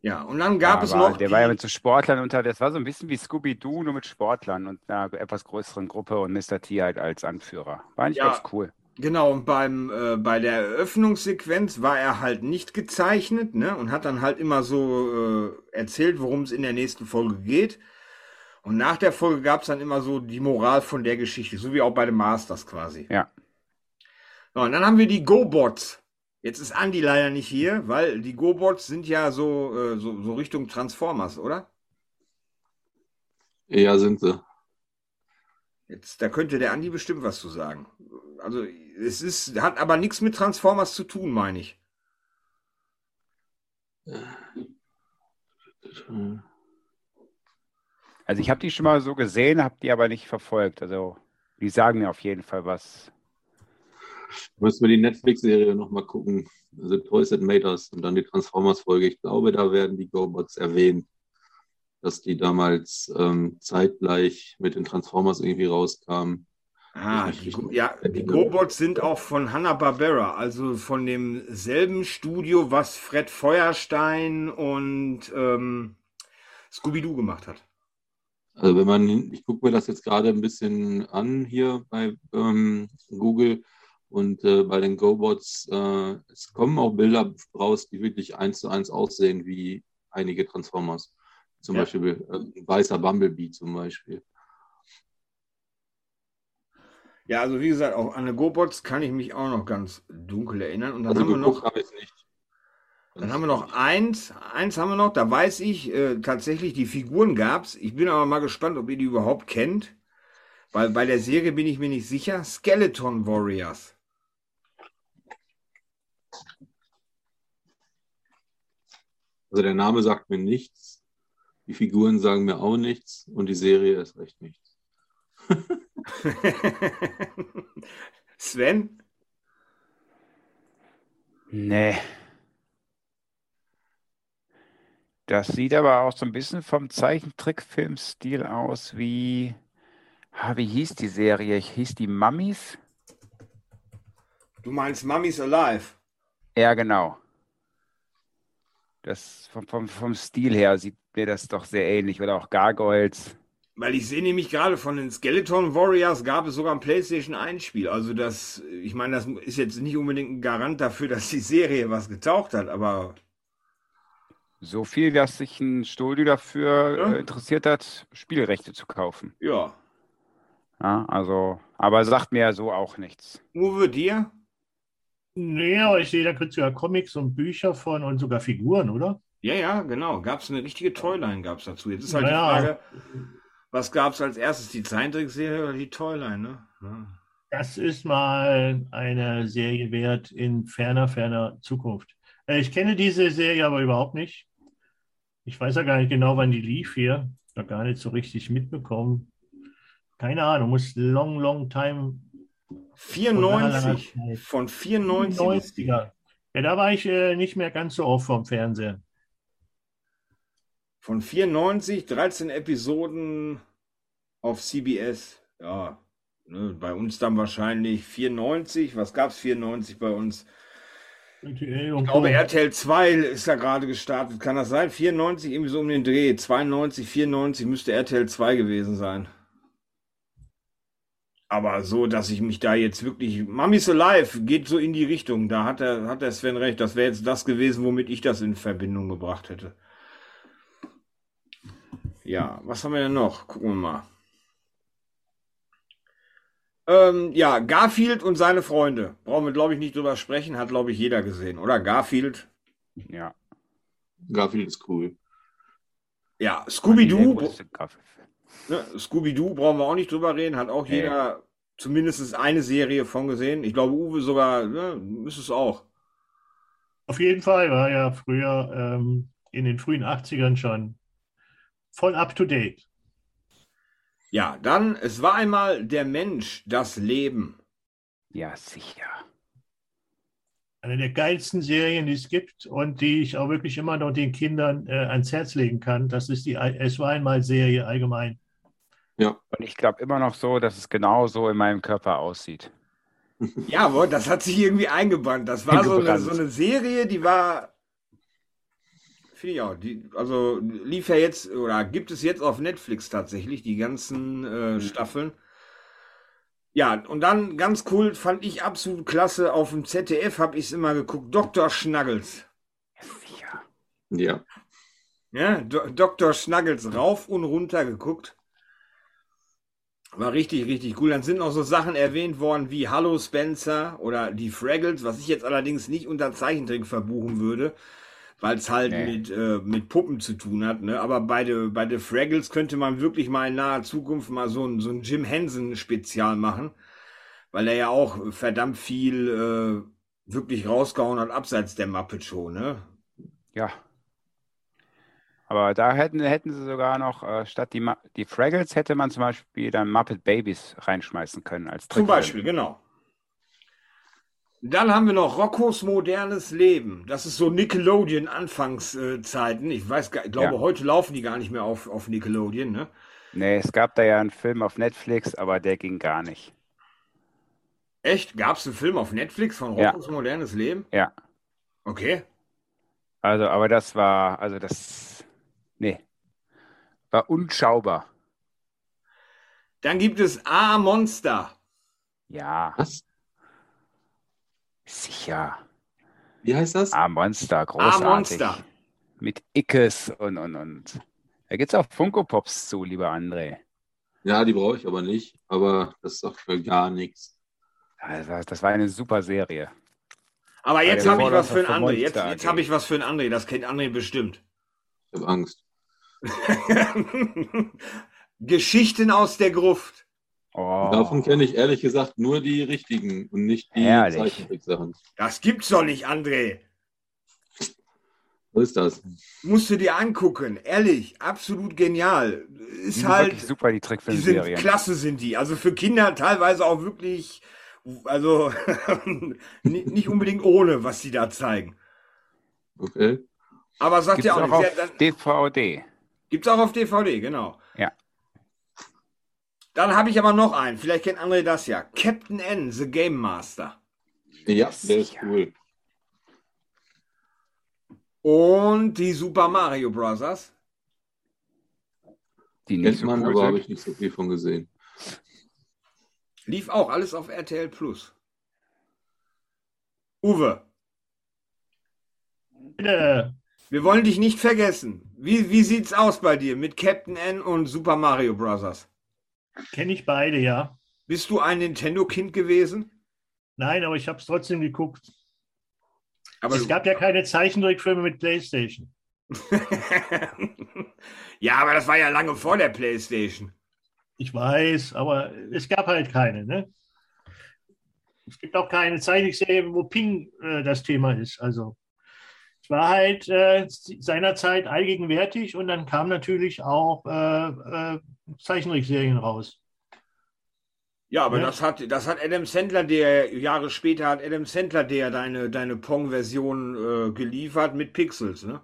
Ja, und dann gab Ja, es noch. der die, war ja mit so Sportlern unter, das war so ein bisschen wie Scooby-Doo, nur mit Sportlern und einer etwas größeren Gruppe und Mr. T halt als Anführer. War eigentlich Ja. ganz cool. Genau, und beim, äh, bei der Eröffnungssequenz war er halt nicht gezeichnet, ne? Und hat dann halt immer so äh, erzählt, worum es in der nächsten Folge geht. Und nach der Folge gab es dann immer so die Moral von der Geschichte, so wie auch bei den Masters quasi. Ja. So, und dann haben wir die Go-Bots. Jetzt ist Andy leider nicht hier, weil die Go-Bots sind ja so, äh, so, so Richtung Transformers, oder? Ja, sind sie. Jetzt, da könnte der Andi bestimmt was zu sagen. Also, es ist, hat aber nichts mit Transformers zu tun, meine ich. Also ich habe die schon mal so gesehen, habe die aber nicht verfolgt. Also die sagen mir auf jeden Fall was. Müssen wir die Netflix-Serie nochmal gucken. Also Toys That Made Us und dann die Transformers-Folge. Ich glaube, da werden die GoBots erwähnt, dass die damals ähm, zeitgleich mit den Transformers irgendwie rauskamen. Ah, die, ja, die GoBots sind auch von Hanna-Barbera, also von demselben Studio, was Fred Feuerstein und ähm, Scooby-Doo gemacht hat. Also wenn man, ich gucke mir das jetzt gerade ein bisschen an hier bei ähm, Google und äh, bei den GoBots, äh, es kommen auch Bilder raus, die wirklich eins zu eins aussehen wie einige Transformers. Zum ja. Beispiel äh, weißer Bumblebee zum Beispiel. Ja, also wie gesagt, auch an die GoBots kann ich mich auch noch ganz dunkel erinnern. Und dann also haben wir noch. Hab dann haben wir noch eins, eins haben wir noch, da weiß ich äh, tatsächlich, die Figuren gab es. Ich bin aber mal gespannt, ob ihr die überhaupt kennt. Weil bei der Serie bin ich mir nicht sicher. Skeleton Warriors. Also der Name sagt mir nichts, die Figuren sagen mir auch nichts und die Serie ist recht nichts. Sven? Nee. Das sieht aber auch so ein bisschen vom Zeichentrickfilmstil aus wie, ah, wie hieß die Serie? Hieß die Mummies? Du meinst Mummies Alive? Ja, genau. Das vom, vom, vom Stil her sieht mir das doch sehr ähnlich. Oder auch Gargoyles. Weil ich sehe nämlich gerade von den Skeleton Warriors gab es sogar ein PlayStation 1 Spiel. Also das, ich meine, das ist jetzt nicht unbedingt ein Garant dafür, dass die Serie was getaucht hat, aber. So viel, dass sich ein Studio dafür ja. äh, interessiert hat, Spielrechte zu kaufen. Ja. Ja, also, aber sagt mir ja so auch nichts. Uwe, dir? Nee, aber ich sehe, da gibt es ja Comics und Bücher von und sogar Figuren, oder? Ja, ja, genau. Gab es eine richtige Toyline gab es dazu. Jetzt ist halt naja. die Frage, was gab es als erstes, die Zeichentrickserie oder die Toyline, ne? Ja. Das ist mal eine Serie wert in ferner, ferner Zukunft. Äh, ich kenne diese Serie aber überhaupt nicht. Ich weiß ja gar nicht genau, wann die lief hier. Da gar nicht so richtig mitbekommen. Keine Ahnung, muss long, long time 94. Von 94. Ja, da war ich äh, nicht mehr ganz so oft vom Fernsehen. Von 94, 13 Episoden auf CBS. Ja, ne, bei uns dann wahrscheinlich 94. Was gab es 94 bei uns? Ich glaube, RTL 2 ist da gerade gestartet. Kann das sein? 94, irgendwie so um den Dreh. 92, 94 müsste RTL 2 gewesen sein. Aber so, dass ich mich da jetzt wirklich. Mummy's Alive geht so in die Richtung. Da hat der, hat der Sven recht. Das wäre jetzt das gewesen, womit ich das in Verbindung gebracht hätte. Ja, was haben wir denn noch? Gucken wir mal. Ähm, ja, Garfield und seine Freunde. Brauchen wir, glaube ich, nicht drüber sprechen. Hat, glaube ich, jeder gesehen, oder? Garfield. Ja. Garfield ist cool. Ja, Scooby-Doo. Ne, Scooby-Doo brauchen wir auch nicht drüber reden, hat auch nee. jeder zumindest eine Serie von gesehen. Ich glaube, Uwe sogar, ne, müsste es auch. Auf jeden Fall war ja früher ähm, in den frühen 80ern schon voll up to date. Ja, dann, es war einmal der Mensch, das Leben. Ja, sicher. Eine der geilsten Serien, die es gibt und die ich auch wirklich immer noch den Kindern äh, ans Herz legen kann. Das ist die Es war einmal Serie allgemein. Ja. Und ich glaube immer noch so, dass es genau so in meinem Körper aussieht. Ja, aber das hat sich irgendwie eingebrannt. Das war so eine, so eine, Serie, die war. Finde ich auch. Die, also lief ja jetzt oder gibt es jetzt auf Netflix tatsächlich die ganzen äh, mhm. Staffeln. Ja, und dann ganz cool, fand ich absolut klasse. Auf dem ZDF habe ich es immer geguckt. Dr. Schnuggles. Ja. Ja. Ja, Dr. Schnuggles rauf und runter geguckt. War richtig, richtig cool. Dann sind noch so Sachen erwähnt worden wie Hallo Spencer oder die Fraggles, was ich jetzt allerdings nicht unter Zeichentrick verbuchen würde, weil es halt nee. mit, äh, mit Puppen zu tun hat. Ne? Aber bei den bei de Fraggles könnte man wirklich mal in naher Zukunft mal so ein, so ein Jim Henson-Spezial machen, weil er ja auch verdammt viel äh, wirklich rausgehauen hat, abseits der Muppet Show. Ne? Ja, aber da hätten, hätten sie sogar noch, äh, statt die, die Fraggles hätte man zum Beispiel dann Muppet Babies reinschmeißen können als Trickfilm. Zum Beispiel, genau. Dann haben wir noch Roccos modernes Leben. Das ist so Nickelodeon Anfangszeiten. Ich weiß, ich glaube, ja. heute laufen die gar nicht mehr auf, auf Nickelodeon, ne? Nee, es gab da ja einen Film auf Netflix, aber der ging gar nicht. Echt? Gab es einen Film auf Netflix von Ja. Roccos modernes Leben? Ja. Okay. Also, aber das war, also das, nee, war unschaubar. Dann gibt es A Monster. Ja, Was? sicher. Wie heißt das? Ah, Monster, großartig. Monster. Mit Ickes und, und, und. Da gibt's auch Funko Pops zu, lieber André. Ja, die brauche ich aber nicht. Aber das sagt mir gar nichts. Also, das war eine super Serie. Aber jetzt habe ich was für einen André. Jetzt, jetzt habe ich was für einen André. Das kennt André bestimmt. Ich habe Angst. Geschichten aus der Gruft. Oh, Davon kenne ich ehrlich gesagt nur die richtigen und nicht die. Zeichentricksachen. Das gibt's doch nicht, André. Was ist das? Musst du dir angucken. Ehrlich, absolut genial. die Ist sind halt, super, die die sind Trickfilmserien. klasse, sind die. Also für Kinder teilweise auch wirklich, also ni- nicht unbedingt ohne, was die da zeigen. Okay. Aber sagt Gibt's ja auch, auch nicht. auf dann, DVD. Gibt's auch auf DVD, genau. Ja. Dann habe ich aber noch einen. Vielleicht kennt André das ja. Captain N, The Game Master. Ja, der ist cool. Und die Super Mario Bros. Die nicht so man, cool aber habe ich nicht so viel von gesehen. Lief auch alles auf RTL Plus. Uwe, Bitte. wir wollen dich nicht vergessen. Wie, wie sieht's aus bei dir mit Captain N und Super Mario Bros.? Kenne ich beide, ja. Bist du ein Nintendo-Kind gewesen? Nein, aber ich habe es trotzdem geguckt. Aber es gab ja keine Zeichentrickfilme mit PlayStation. ja, aber das war ja lange vor der PlayStation. Ich weiß, aber es gab halt keine. Ne? Es gibt auch keine Zeichentrickserie, wo Ping äh, das Thema ist. Also war halt äh, seinerzeit allgegenwärtig und dann kamen natürlich auch äh, äh, Zeichentrickserien raus. Ja, aber Ja. das hat das hat Adam Sandler, der Jahre später hat Adam Sandler der deine deine Pong-Version äh, geliefert mit Pixels, ne?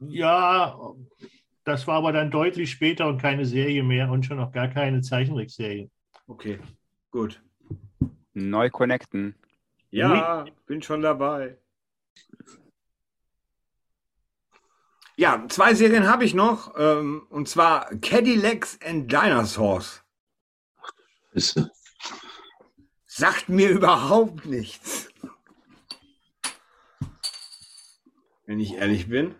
Ja, das war aber dann deutlich später und keine Serie mehr und schon noch gar keine Zeichentrickserie. Okay, gut. Neu connecten. Ja, bin schon dabei. Ja, zwei Serien habe ich noch, ähm, und zwar Cadillacs and Dinosaurs. Äh, Sagt mir überhaupt nichts. Wenn ich ehrlich bin.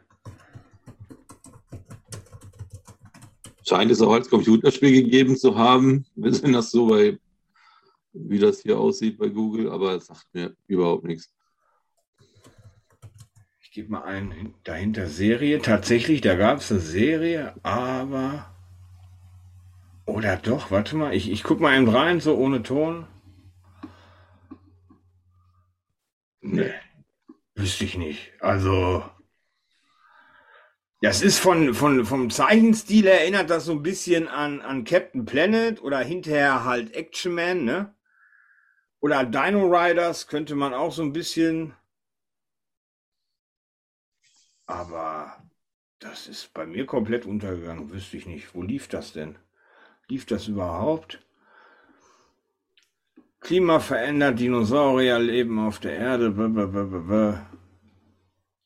scheint es auch als Computerspiel gegeben zu haben. Wir sehen das so bei, wie das hier aussieht bei Google, aber es sagt mir überhaupt nichts. Ich gebe mal ein dahinter Serie. Tatsächlich, da gab es eine Serie, aber. Oder doch, warte mal, ich, ich guck mal eben rein, so ohne Ton. Nee, wüsste ich nicht. Also. Das ist von, von, vom Zeichenstil erinnert das so ein bisschen an, an Captain Planet oder hinterher halt Action Man, ne? Oder Dino Riders könnte man auch so ein bisschen. Aber das ist bei mir komplett untergegangen, wüsste ich nicht. Wo lief das denn? Lief das überhaupt? Klima verändert, Dinosaurier leben auf der Erde. blablabla.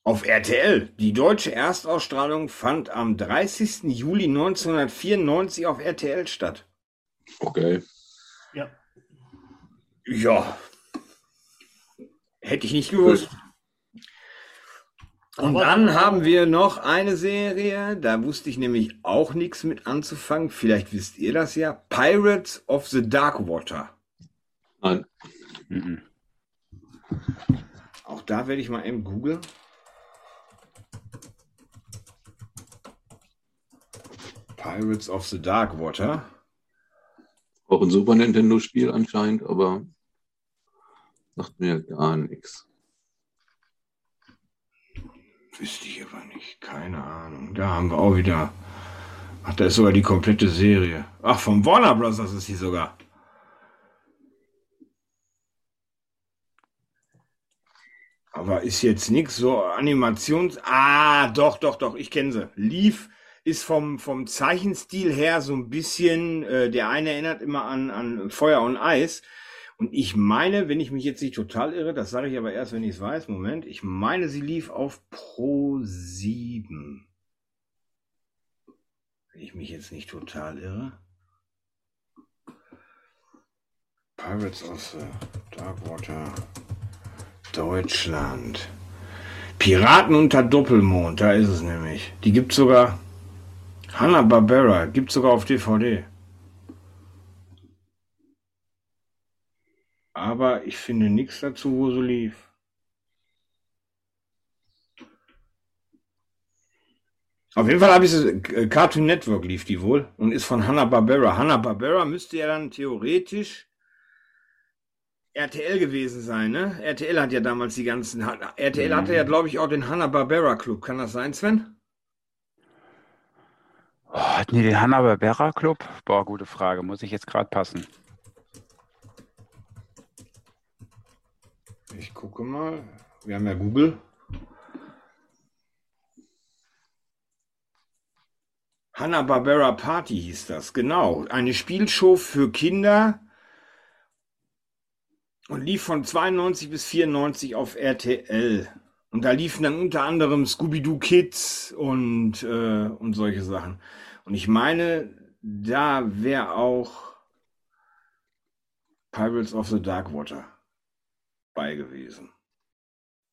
Auf RTL. Die deutsche Erstausstrahlung fand am 30. Juli 1994 auf RTL statt. Okay. Ja. Ja. Hätte ich nicht gewusst. Und Aber- dann haben wir noch eine Serie, da wusste ich nämlich auch nichts mit anzufangen. Vielleicht wisst ihr das ja. Pirates of the Dark Water. Nein. Mhm. Auch da werde ich mal eben googeln. Pirates of the Dark Water. Auch ein Super Nintendo-Spiel anscheinend, aber sagt mir gar nichts. Wüsste ich aber nicht. Keine Ahnung. Da haben wir auch wieder. Ach, da ist sogar die komplette Serie. Ach, von Warner Bros. ist sie sogar. Aber ist jetzt nichts so Animations. Ah, doch, doch, doch, ich kenne sie. Leaf ist vom, vom Zeichenstil her so ein bisschen, äh, der eine erinnert immer an, an Feuer und Eis. Und ich meine, wenn ich mich jetzt nicht total irre, das sage ich aber erst, wenn ich es weiß, Moment, ich meine, sie lief auf Pro 7. Wenn ich mich jetzt nicht total irre. Pirates of the Darkwater Deutschland. Piraten unter Doppelmond, da ist es nämlich. Die gibt sogar. Hanna Barbera gibt sogar auf DVD. Aber ich finde nichts dazu, wo sie lief. Auf jeden Fall habe ich es, äh, Cartoon Network lief die wohl und ist von Hanna-Barbera. Hanna-Barbera müsste ja dann theoretisch RTL gewesen sein, ne? RTL hat ja damals die ganzen, RTL hatte ja, glaube ich, auch den Hanna-Barbera Club. Kann das sein, Sven? Oh, hatten die den Hanna-Barbera Club? Boah, gute Frage. Muss ich jetzt gerade passen. Ich gucke mal. Wir haben ja Google. Hanna-Barbera Party hieß das, genau. Eine Spielshow für Kinder und lief von 92 bis 94 auf RTL. Und da liefen dann unter anderem Scooby-Doo Kids und, äh, und solche Sachen. Und ich meine, da wäre auch Pirates of the Darkwater bei gewesen.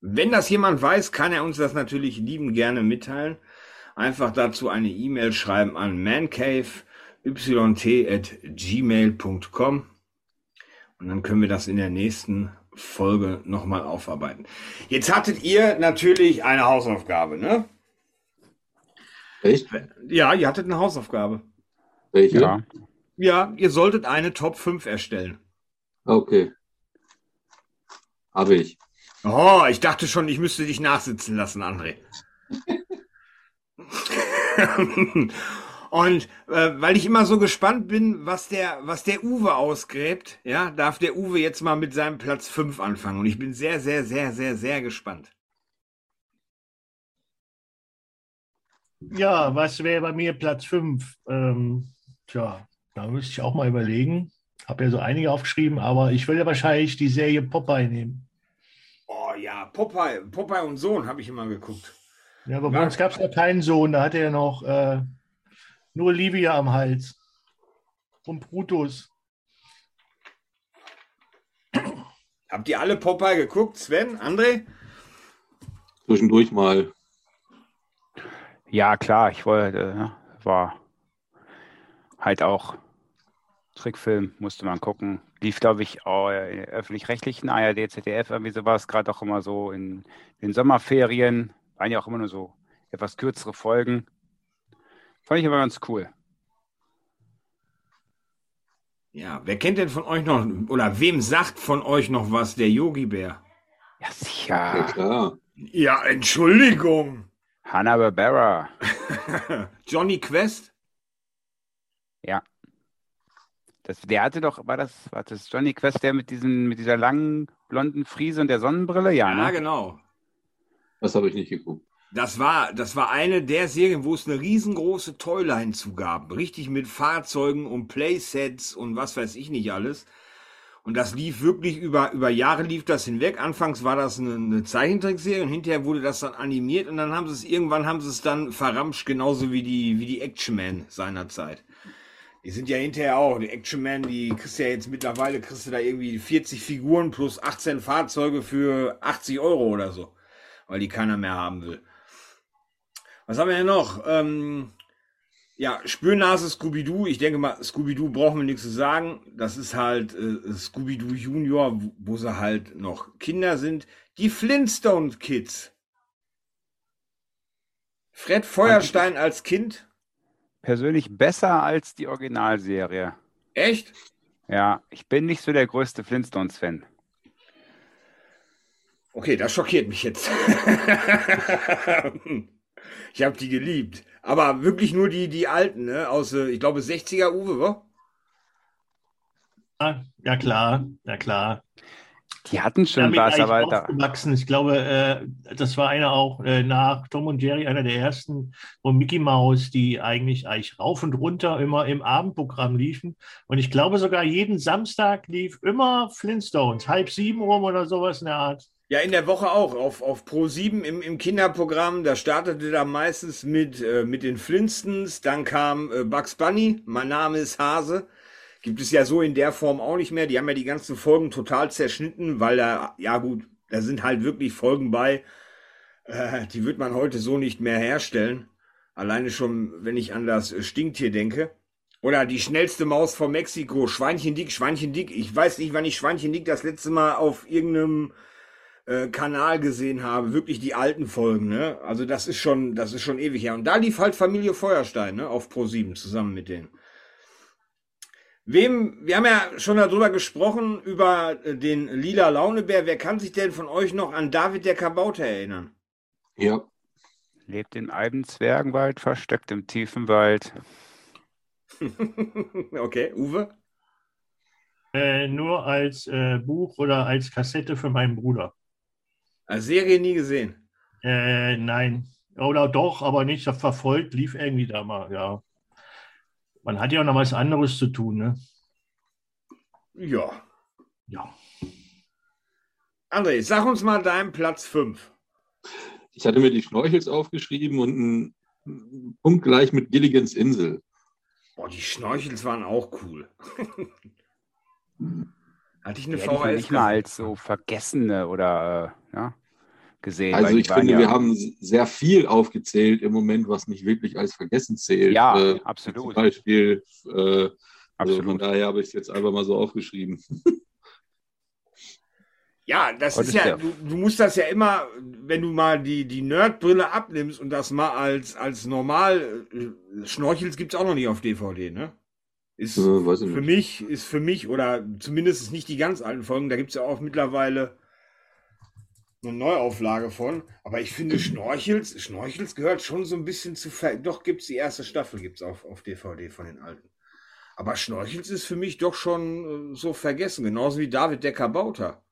Wenn das jemand weiß, kann er uns das natürlich lieben gerne mitteilen. Einfach dazu eine E-Mail schreiben an mancaveyt@gmail.com und dann können wir das in der nächsten Folge nochmal aufarbeiten. Jetzt hattet ihr natürlich eine Hausaufgabe, ne? Echt? Ja, ihr hattet eine Hausaufgabe. Welche? Ja. Ja, ihr solltet eine Top 5 erstellen. Okay. Habe ich. Oh, ich dachte schon, ich müsste dich nachsitzen lassen, André. Und äh, weil ich immer so gespannt bin, was der, was der Uwe ausgräbt, ja, darf der Uwe jetzt mal mit seinem Platz 5 anfangen. Und ich bin sehr, sehr, sehr, sehr, sehr gespannt. Ja, was wäre bei mir Platz 5? Ähm, tja, da müsste ich auch mal überlegen. Habe ja so einige aufgeschrieben, aber ich würde wahrscheinlich die Serie Popeye nehmen. Oh ja, Popeye, Popeye und Sohn habe ich immer geguckt. Ja, aber bei uns gab es ja keinen Sohn, da hatte er noch äh, nur Livia am Hals. Und Brutus. Habt ihr alle Popeye geguckt? Sven, André? Zwischendurch mal. Ja, klar, ich wollte, äh, war halt auch Trickfilm, musste man gucken. Lief, glaube ich, auch in öffentlich-rechtlichen ARD, ZDF, irgendwie sowas, gerade auch immer so in den Sommerferien. Waren ja auch immer nur so etwas kürzere Folgen. Fand ich aber ganz cool. Ja, wer kennt denn von euch noch, oder wem sagt von euch noch was, der Yogi-Bär? Ja, Ja, sicher. klar. Ja, Entschuldigung. Hanna-Barbera. Johnny Quest? Ja. Das, der hatte doch, war das, war das Johnny Quest, der mit, diesen, mit dieser langen blonden Frise und der Sonnenbrille? Ja, Ja, ne? genau. Das habe ich nicht geguckt. Das war, das war eine der Serien, wo es eine riesengroße Toyline zugab. Richtig mit Fahrzeugen und Playsets und was weiß ich nicht alles. Und das lief wirklich über, über Jahre lief das hinweg. Anfangs war das eine, eine Zeichentrickserie und hinterher wurde das dann animiert und dann haben sie es, irgendwann haben sie es dann verramscht, genauso wie die, wie die Action Man seinerzeit. Die sind ja hinterher auch, die Action Man, die kriegst ja jetzt mittlerweile, kriegst du da irgendwie 40 Figuren plus 18 Fahrzeuge für 80 Euro oder so. Weil die keiner mehr haben will. Was haben wir denn noch? Ähm, ja, Spürnase Scooby-Doo. Ich denke mal, Scooby-Doo brauchen wir nichts zu sagen. Das ist halt äh, Scooby-Doo Junior, wo, wo sie halt noch Kinder sind. Die Flintstone Kids. Fred Feuerstein als Kind. Persönlich besser als die Originalserie. Echt? Ja, ich bin nicht so der größte Flintstones-Fan. Okay, das schockiert mich jetzt. ich habe die geliebt. Aber wirklich nur die, die alten, ne? Aus, äh, ich glaube, 60er Uwe, wa? Ja, ja klar, ja klar. Die hatten schon damit was, aber da, aufgewachsen. Ich glaube, äh, das war einer auch äh, nach Tom und Jerry, einer der ersten, wo Mickey Mouse, die eigentlich, eigentlich rauf und runter immer im Abendprogramm liefen. Und ich glaube sogar jeden Samstag lief immer Flintstones, halb sieben rum oder sowas in der Art. Ja, in der Woche auch. Auf, auf Pro 7 im, im Kinderprogramm, da startete da meistens mit, äh, mit den Flintstones, dann kam äh, Bugs Bunny, mein Name ist Hase. Gibt es ja so in der Form auch nicht mehr. Die haben ja die ganzen Folgen total zerschnitten, weil da, ja gut, da sind halt wirklich Folgen bei, äh, die wird man heute so nicht mehr herstellen. Alleine schon, wenn ich an das Stinktier denke. Oder die schnellste Maus von Mexiko, Schweinchen dick, Schweinchen dick. Ich weiß nicht, wann ich Schweinchen dick das letzte Mal auf irgendeinem äh, Kanal gesehen habe. Wirklich die alten Folgen, ne? Also das ist schon, das ist schon ewig her. Und da lief halt Familie Feuerstein, ne? Auf Pro 7 zusammen mit denen. Wem, wir haben ja schon darüber gesprochen, über äh, den lila Launebär. Wer kann sich denn von euch noch an David der Kabauter erinnern? Ja. lebt im Eibenzwergenwald, versteckt im tiefen Wald. okay, Uwe? Äh, nur als äh, Buch oder als Kassette für meinen Bruder. Als Serie nie gesehen. Äh, nein. Oder doch, aber nicht verfolgt, lief irgendwie da mal, ja. Man hat ja auch noch was anderes zu tun, ne? Ja. Ja. André, sag uns mal deinen Platz 5. Ich hatte mir die Schnorchels aufgeschrieben und einen Punkt gleich mit Gilligans Insel. Boah, die Schnorchels waren auch cool. Hatte ich eine Die VHS? nicht mal als so vergessene oder äh, ja, gesehen. Also ich finde, ja, wir haben sehr viel aufgezählt im Moment, was nicht wirklich als vergessen zählt. Ja, Äh, Zum absolut. Beispiel, äh, also von daher habe ich es jetzt einfach mal so aufgeschrieben. Ja, das Und ist ist ja, du, du musst das ja immer, wenn du mal die, die Nerdbrille abnimmst und das mal als, als normal, äh, Schnorchels gibt's auch noch nicht auf DVD, ne? Ist Äh, weiß ich für nicht. mich, ist für mich, oder zumindest nicht die ganz alten Folgen, da gibt's ja auch mittlerweile eine Neuauflage von. Aber ich finde Schnorchels, Schnorchels gehört schon so ein bisschen zu, ver doch gibt's die erste Staffel, gibt's auf, auf DVD von den alten. Aber Schnorchels ist für mich doch schon äh, so vergessen, genauso wie David der Kabauter.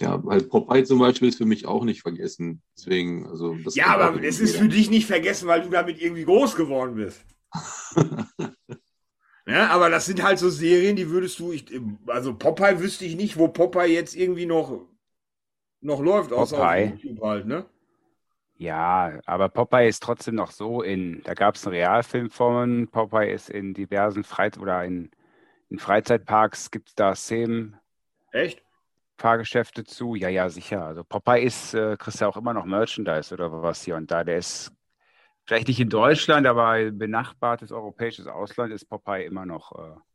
Ja, halt Popeye zum Beispiel ist für mich auch nicht vergessen. Deswegen, also das Ja, aber es ist für dich nicht vergessen, weil du damit irgendwie groß geworden bist. ja, aber das sind halt so Serien, die würdest du, ich, also Popeye wüsste ich nicht, wo Popeye jetzt irgendwie noch, noch läuft, außer Popeye. auf YouTube halt, ne? Ja, aber Popeye ist trotzdem noch so in, da gab es einen Realfilm von, Popeye ist in diversen Freit oder in, in Freizeitparks gibt es da Szenen, Echt? Fahrgeschäfte zu. Ja, ja, sicher. Also Popeye ist, äh, kriegst du auch immer noch Merchandise oder was hier und da. Der ist vielleicht nicht in Deutschland, aber benachbartes europäisches Ausland ist Popeye immer noch. Äh, Ja,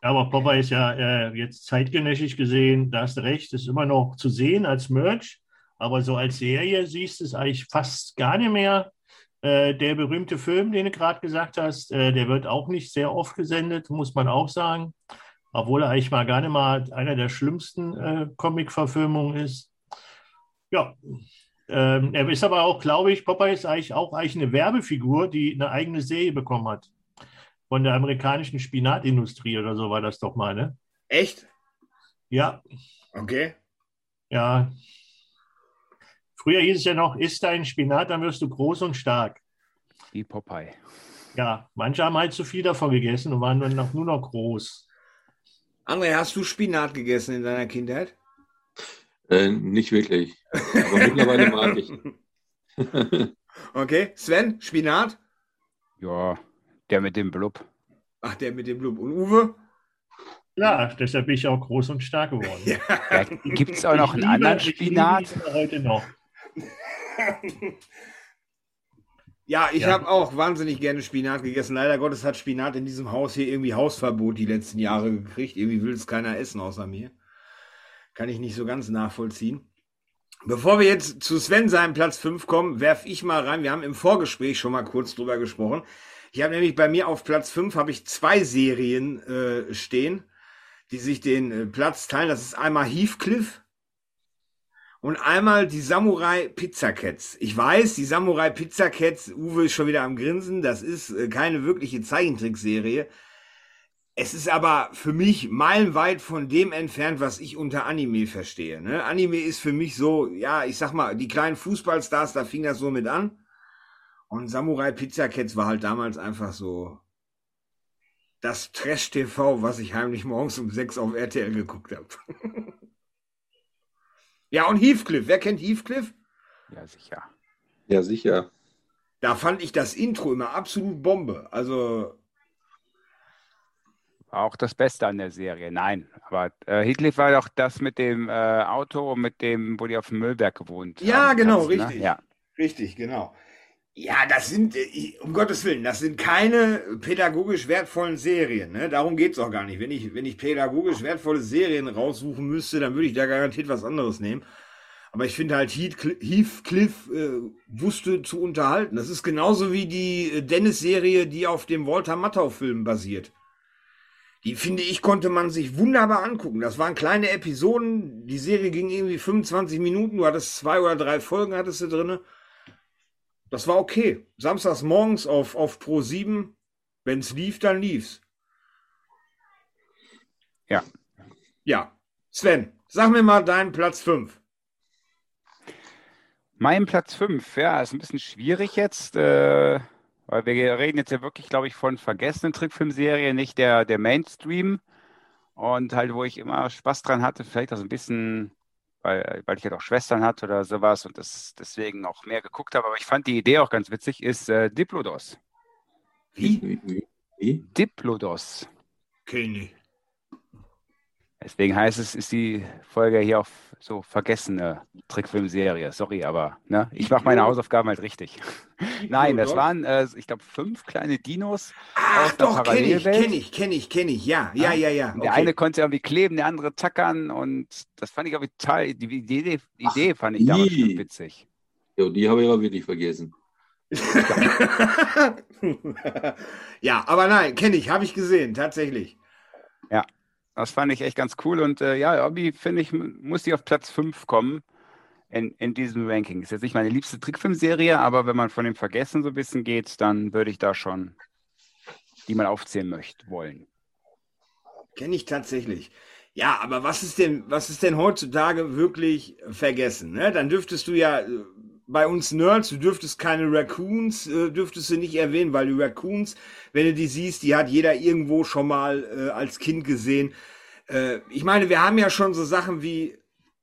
aber Popeye ist ja äh, jetzt zeitgenössisch gesehen, da hast du recht, ist immer noch zu sehen als Merch, aber so als Serie siehst du es eigentlich fast gar nicht mehr. Äh, der berühmte Film, den du gerade gesagt hast, äh, der wird auch nicht sehr oft gesendet, muss man auch sagen, obwohl er eigentlich mal gar nicht mal einer der schlimmsten äh, Comic-Verfilmungen ist. Ja, ähm, er ist aber auch, glaube ich, Popeye ist eigentlich auch eigentlich eine Werbefigur, die eine eigene Serie bekommen hat von der amerikanischen Spinatindustrie oder so war das doch mal, ne? Echt? Ja, Okay. ja. Früher hieß es ja noch, isst dein Spinat, dann wirst du groß und stark. wie Popeye. Ja, manche haben halt zu viel davon gegessen und waren dann noch, nur noch groß. André, hast du Spinat gegessen in deiner Kindheit? Äh, nicht wirklich. Aber mittlerweile mag ich. Okay. Sven, Spinat? Ja, der mit dem Blub. Ach, der mit dem Blub. Und Uwe? Ja, deshalb bin ich auch groß und stark geworden. Ja. Ja, Gibt es auch noch einen liebe- anderen Spinat? heute noch. Ja, ich Ja. habe auch wahnsinnig gerne Spinat gegessen. Leider Gottes hat Spinat in diesem Haus hier irgendwie Hausverbot die letzten Jahre gekriegt. Irgendwie will es keiner essen außer mir. Kann ich nicht so ganz nachvollziehen. Bevor wir jetzt zu Sven seinem Platz 5 kommen, werf ich mal rein. Wir haben im Vorgespräch schon mal kurz drüber gesprochen. Ich habe nämlich bei mir auf Platz 5 habe ich zwei Serien äh, stehen, die sich den äh, Platz teilen. Das ist einmal Heathcliff und einmal die Samurai Pizza Cats. Ich weiß, die Samurai Pizza Cats, Uwe ist schon wieder am Grinsen, das ist äh, keine wirkliche Zeichentrickserie. Es ist aber für mich meilenweit von dem entfernt, was ich unter Anime verstehe. Ne? Anime ist für mich so, ja, ich sag mal, die kleinen Fußballstars, da fing das so mit an. Und Samurai Pizza Cats war halt damals einfach so das Trash-TV, was ich heimlich morgens um sechs auf RTL geguckt habe. ja, und Heathcliff. Wer kennt Heathcliff? Ja, sicher. Ja, sicher. Da fand ich das Intro immer absolut Bombe. Also. War auch das Beste an der Serie. Nein, aber äh, Heathcliff war doch das mit dem äh, Auto, mit dem, wo die auf dem Müllberg gewohnt Ja, haben, genau, Platz, ne? richtig. Ja. Richtig, genau. Ja, das sind, äh, um Gottes Willen, das sind keine pädagogisch wertvollen Serien. Ne? Darum geht's auch gar nicht. Wenn ich, wenn ich pädagogisch wertvolle Serien raussuchen müsste, dann würde ich da garantiert was anderes nehmen. Aber ich finde halt Heathcliff, Heathcliff äh, wusste zu unterhalten. Das ist genauso wie die äh, Dennis-Serie, die auf dem Walter Matthau-Film basiert. Die finde ich, konnte man sich wunderbar angucken. Das waren kleine Episoden. Die Serie ging irgendwie 25 Minuten. Du hattest zwei oder drei Folgen, hattest du drinne. Das war okay. Samstags morgens auf, auf Pro 7. Wenn es lief, dann lief's. Ja. Ja. Sven, sag mir mal deinen Platz 5. Mein Platz 5, ja, ist ein bisschen schwierig jetzt, äh, weil wir reden jetzt ja wirklich, glaube ich, von vergessenen Trickfilmserien, nicht der, der Mainstream. Und halt, wo ich immer Spaß dran hatte, vielleicht auch so ein bisschen, weil, weil ich halt auch Schwestern hatte oder sowas und das deswegen auch mehr geguckt habe. Aber ich fand die Idee auch ganz witzig, ist äh, Diplodos. Wie? Wie? Wie? Wie? Diplodos. Deswegen heißt es, ist die Folge hier auf so vergessene Trickfilmserie. Sorry, aber ne, ich mache meine Hausaufgaben halt richtig. Nein, das waren, äh, ich glaube, fünf kleine Dinos Ach aus der doch, kenne ich, kenne ich, kenne ich, kenne ich. Ja, ja, ja, ja. Und Der okay. eine konnte irgendwie kleben, der andere tackern und das fand ich aber total, die Idee, die Idee fand ich damals die. schon witzig. Jo, die habe ich aber wirklich vergessen. ja, aber nein, kenne ich, habe ich gesehen, tatsächlich. Das fand ich echt ganz cool und äh, ja, irgendwie finde ich, muss die auf Platz 5 kommen in, in diesem Ranking. Ist jetzt nicht meine liebste Trickfilmserie, aber wenn man von dem Vergessen so ein bisschen geht, dann würde ich da schon die mal aufzählen möchte, wollen. Kenne ich tatsächlich. Ja, aber was ist denn, was ist denn heutzutage wirklich vergessen? Ne? Dann dürftest du ja äh, bei uns Nerds, du dürftest keine Raccoons, äh, dürftest du nicht erwähnen, weil die Raccoons, wenn du die siehst, die hat jeder irgendwo schon mal äh, als Kind gesehen. Äh, ich meine, wir haben ja schon so Sachen wie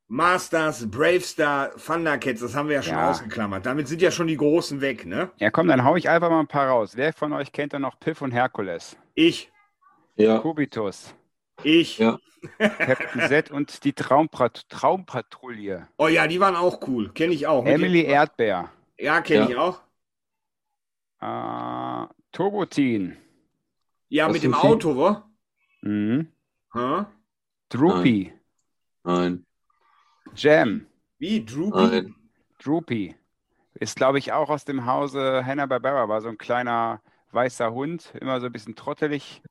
Masters, Bravestar, Thundercats, das haben wir ja schon Ja. ausgeklammert. Damit sind ja schon die Großen weg, ne? Ja, komm, dann hau ich einfach mal ein paar raus. Wer von euch kennt da noch Piff und Herkules? Ich, Ja, Kubitus, ich. Ja. Captain Z und die Traumprat Traumpatrouille. Oh ja, die waren auch cool. Kenne ich auch. Emily dem- Erdbeer. Ja, kenne Ja. ich auch. Äh, Turbotin. Ja, Was mit dem? Auto, wa? Mhm. Hä? Droopy. nein, Jam. Wie? Droopy? nein. Droopy. Ist, glaube ich, auch aus dem Hause Hanna-Barbera. War so ein kleiner weißer Hund. Immer so ein bisschen trottelig.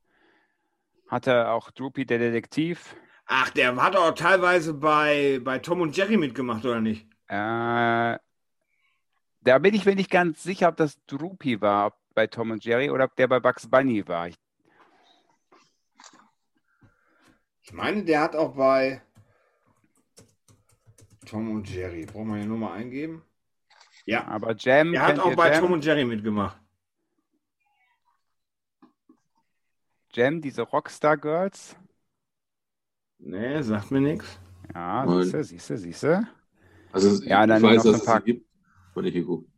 Hatte auch Droopy, der Detektiv. Ach, der hat auch teilweise bei, bei Tom und Jerry mitgemacht, oder nicht? Äh, da bin ich mir nicht ganz sicher, ob das Droopy war ob bei Tom und Jerry oder ob der bei Bugs Bunny war. Ich, Ich meine, der hat auch bei Tom und Jerry. Brauchen wir hier nur mal eingeben? Ja, aber Jam, er hat auch bei Jam? Tom und Jerry mitgemacht. Jam, diese Rockstar Girls. Nee, sagt mir nichts. Ja, siehste, siehste, siehste. Also Ja, ich dann weiß, noch dass ein es paar- sie gibt. Aber nicht geguckt.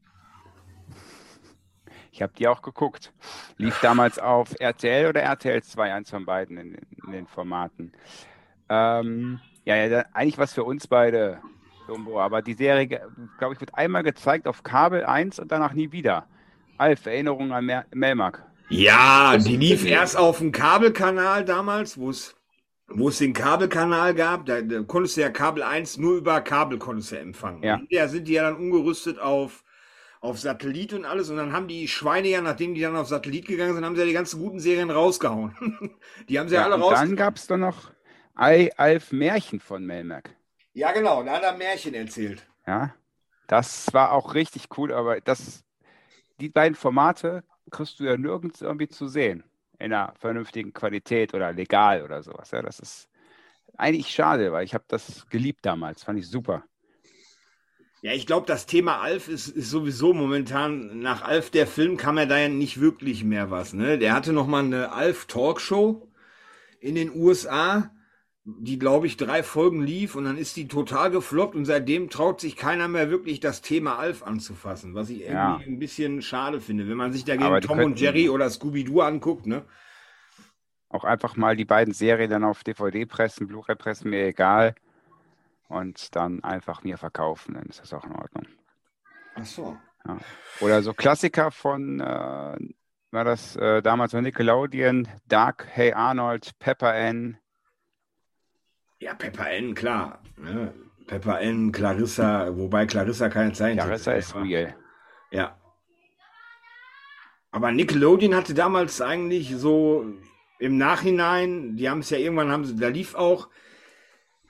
Ich habe die auch geguckt. Lief damals auf RTL oder RTL 2, eins von beiden in, in den Formaten. Ähm, ja, ja, eigentlich was für uns beide, Dumbo. Aber die Serie, glaube ich, wird einmal gezeigt auf Kabel 1 und danach nie wieder. Alf, Erinnerung an Mer Melmark. Ja, Das die lief erst auf dem Kabelkanal damals, wo es wo es den Kabelkanal gab. Da, da konntest du ja Kabel 1 nur über Kabel konntest du empfangen. Ja. Ja, sind die ja dann umgerüstet auf, auf Satellit und alles. Und dann haben die Schweine ja, nachdem die dann auf Satellit gegangen sind, haben sie ja die ganzen guten Serien rausgehauen. die haben sie ja, Ja, alle und raus. dann gab es doch noch Ei, Alf Märchen von Melmark. Ja, genau, da hat er Märchen erzählt. Ja, das war auch richtig cool, aber das, die beiden Formate kriegst du ja nirgends irgendwie zu sehen. in einer vernünftigen Qualität oder legal oder sowas. Ja, das ist eigentlich schade, weil ich habe das geliebt damals, fand ich super. Ja, ich glaube, das Thema Alf ist, ist, sowieso momentan, nach Alf der Film kam er da ja nicht wirklich mehr was. Ne? Der hatte noch mal eine Alf-Talkshow in den USA, die, glaube ich, drei Folgen lief und dann ist die total gefloppt und seitdem traut sich keiner mehr wirklich das Thema Alf anzufassen, was ich irgendwie ja. ein bisschen schade finde, wenn man sich dagegen Tom und Jerry oder Scooby-Doo anguckt, ne? Auch einfach mal die beiden Serien dann auf DVD pressen, Blu-ray pressen, mir egal. Und dann einfach mir verkaufen, dann ist das auch in Ordnung. Ach so. Ja. Oder so Klassiker von, äh, war das äh, damals von Nickelodeon, Dark, Hey Arnold, Pepper N, ja, Pepper N, klar. Ne? Pepper N, Clarissa, wobei Clarissa keine Zeit Clarissa ist real. Ja. Aber Nickelodeon hatte damals eigentlich so im Nachhinein, die haben es ja irgendwann, haben sie, da lief auch,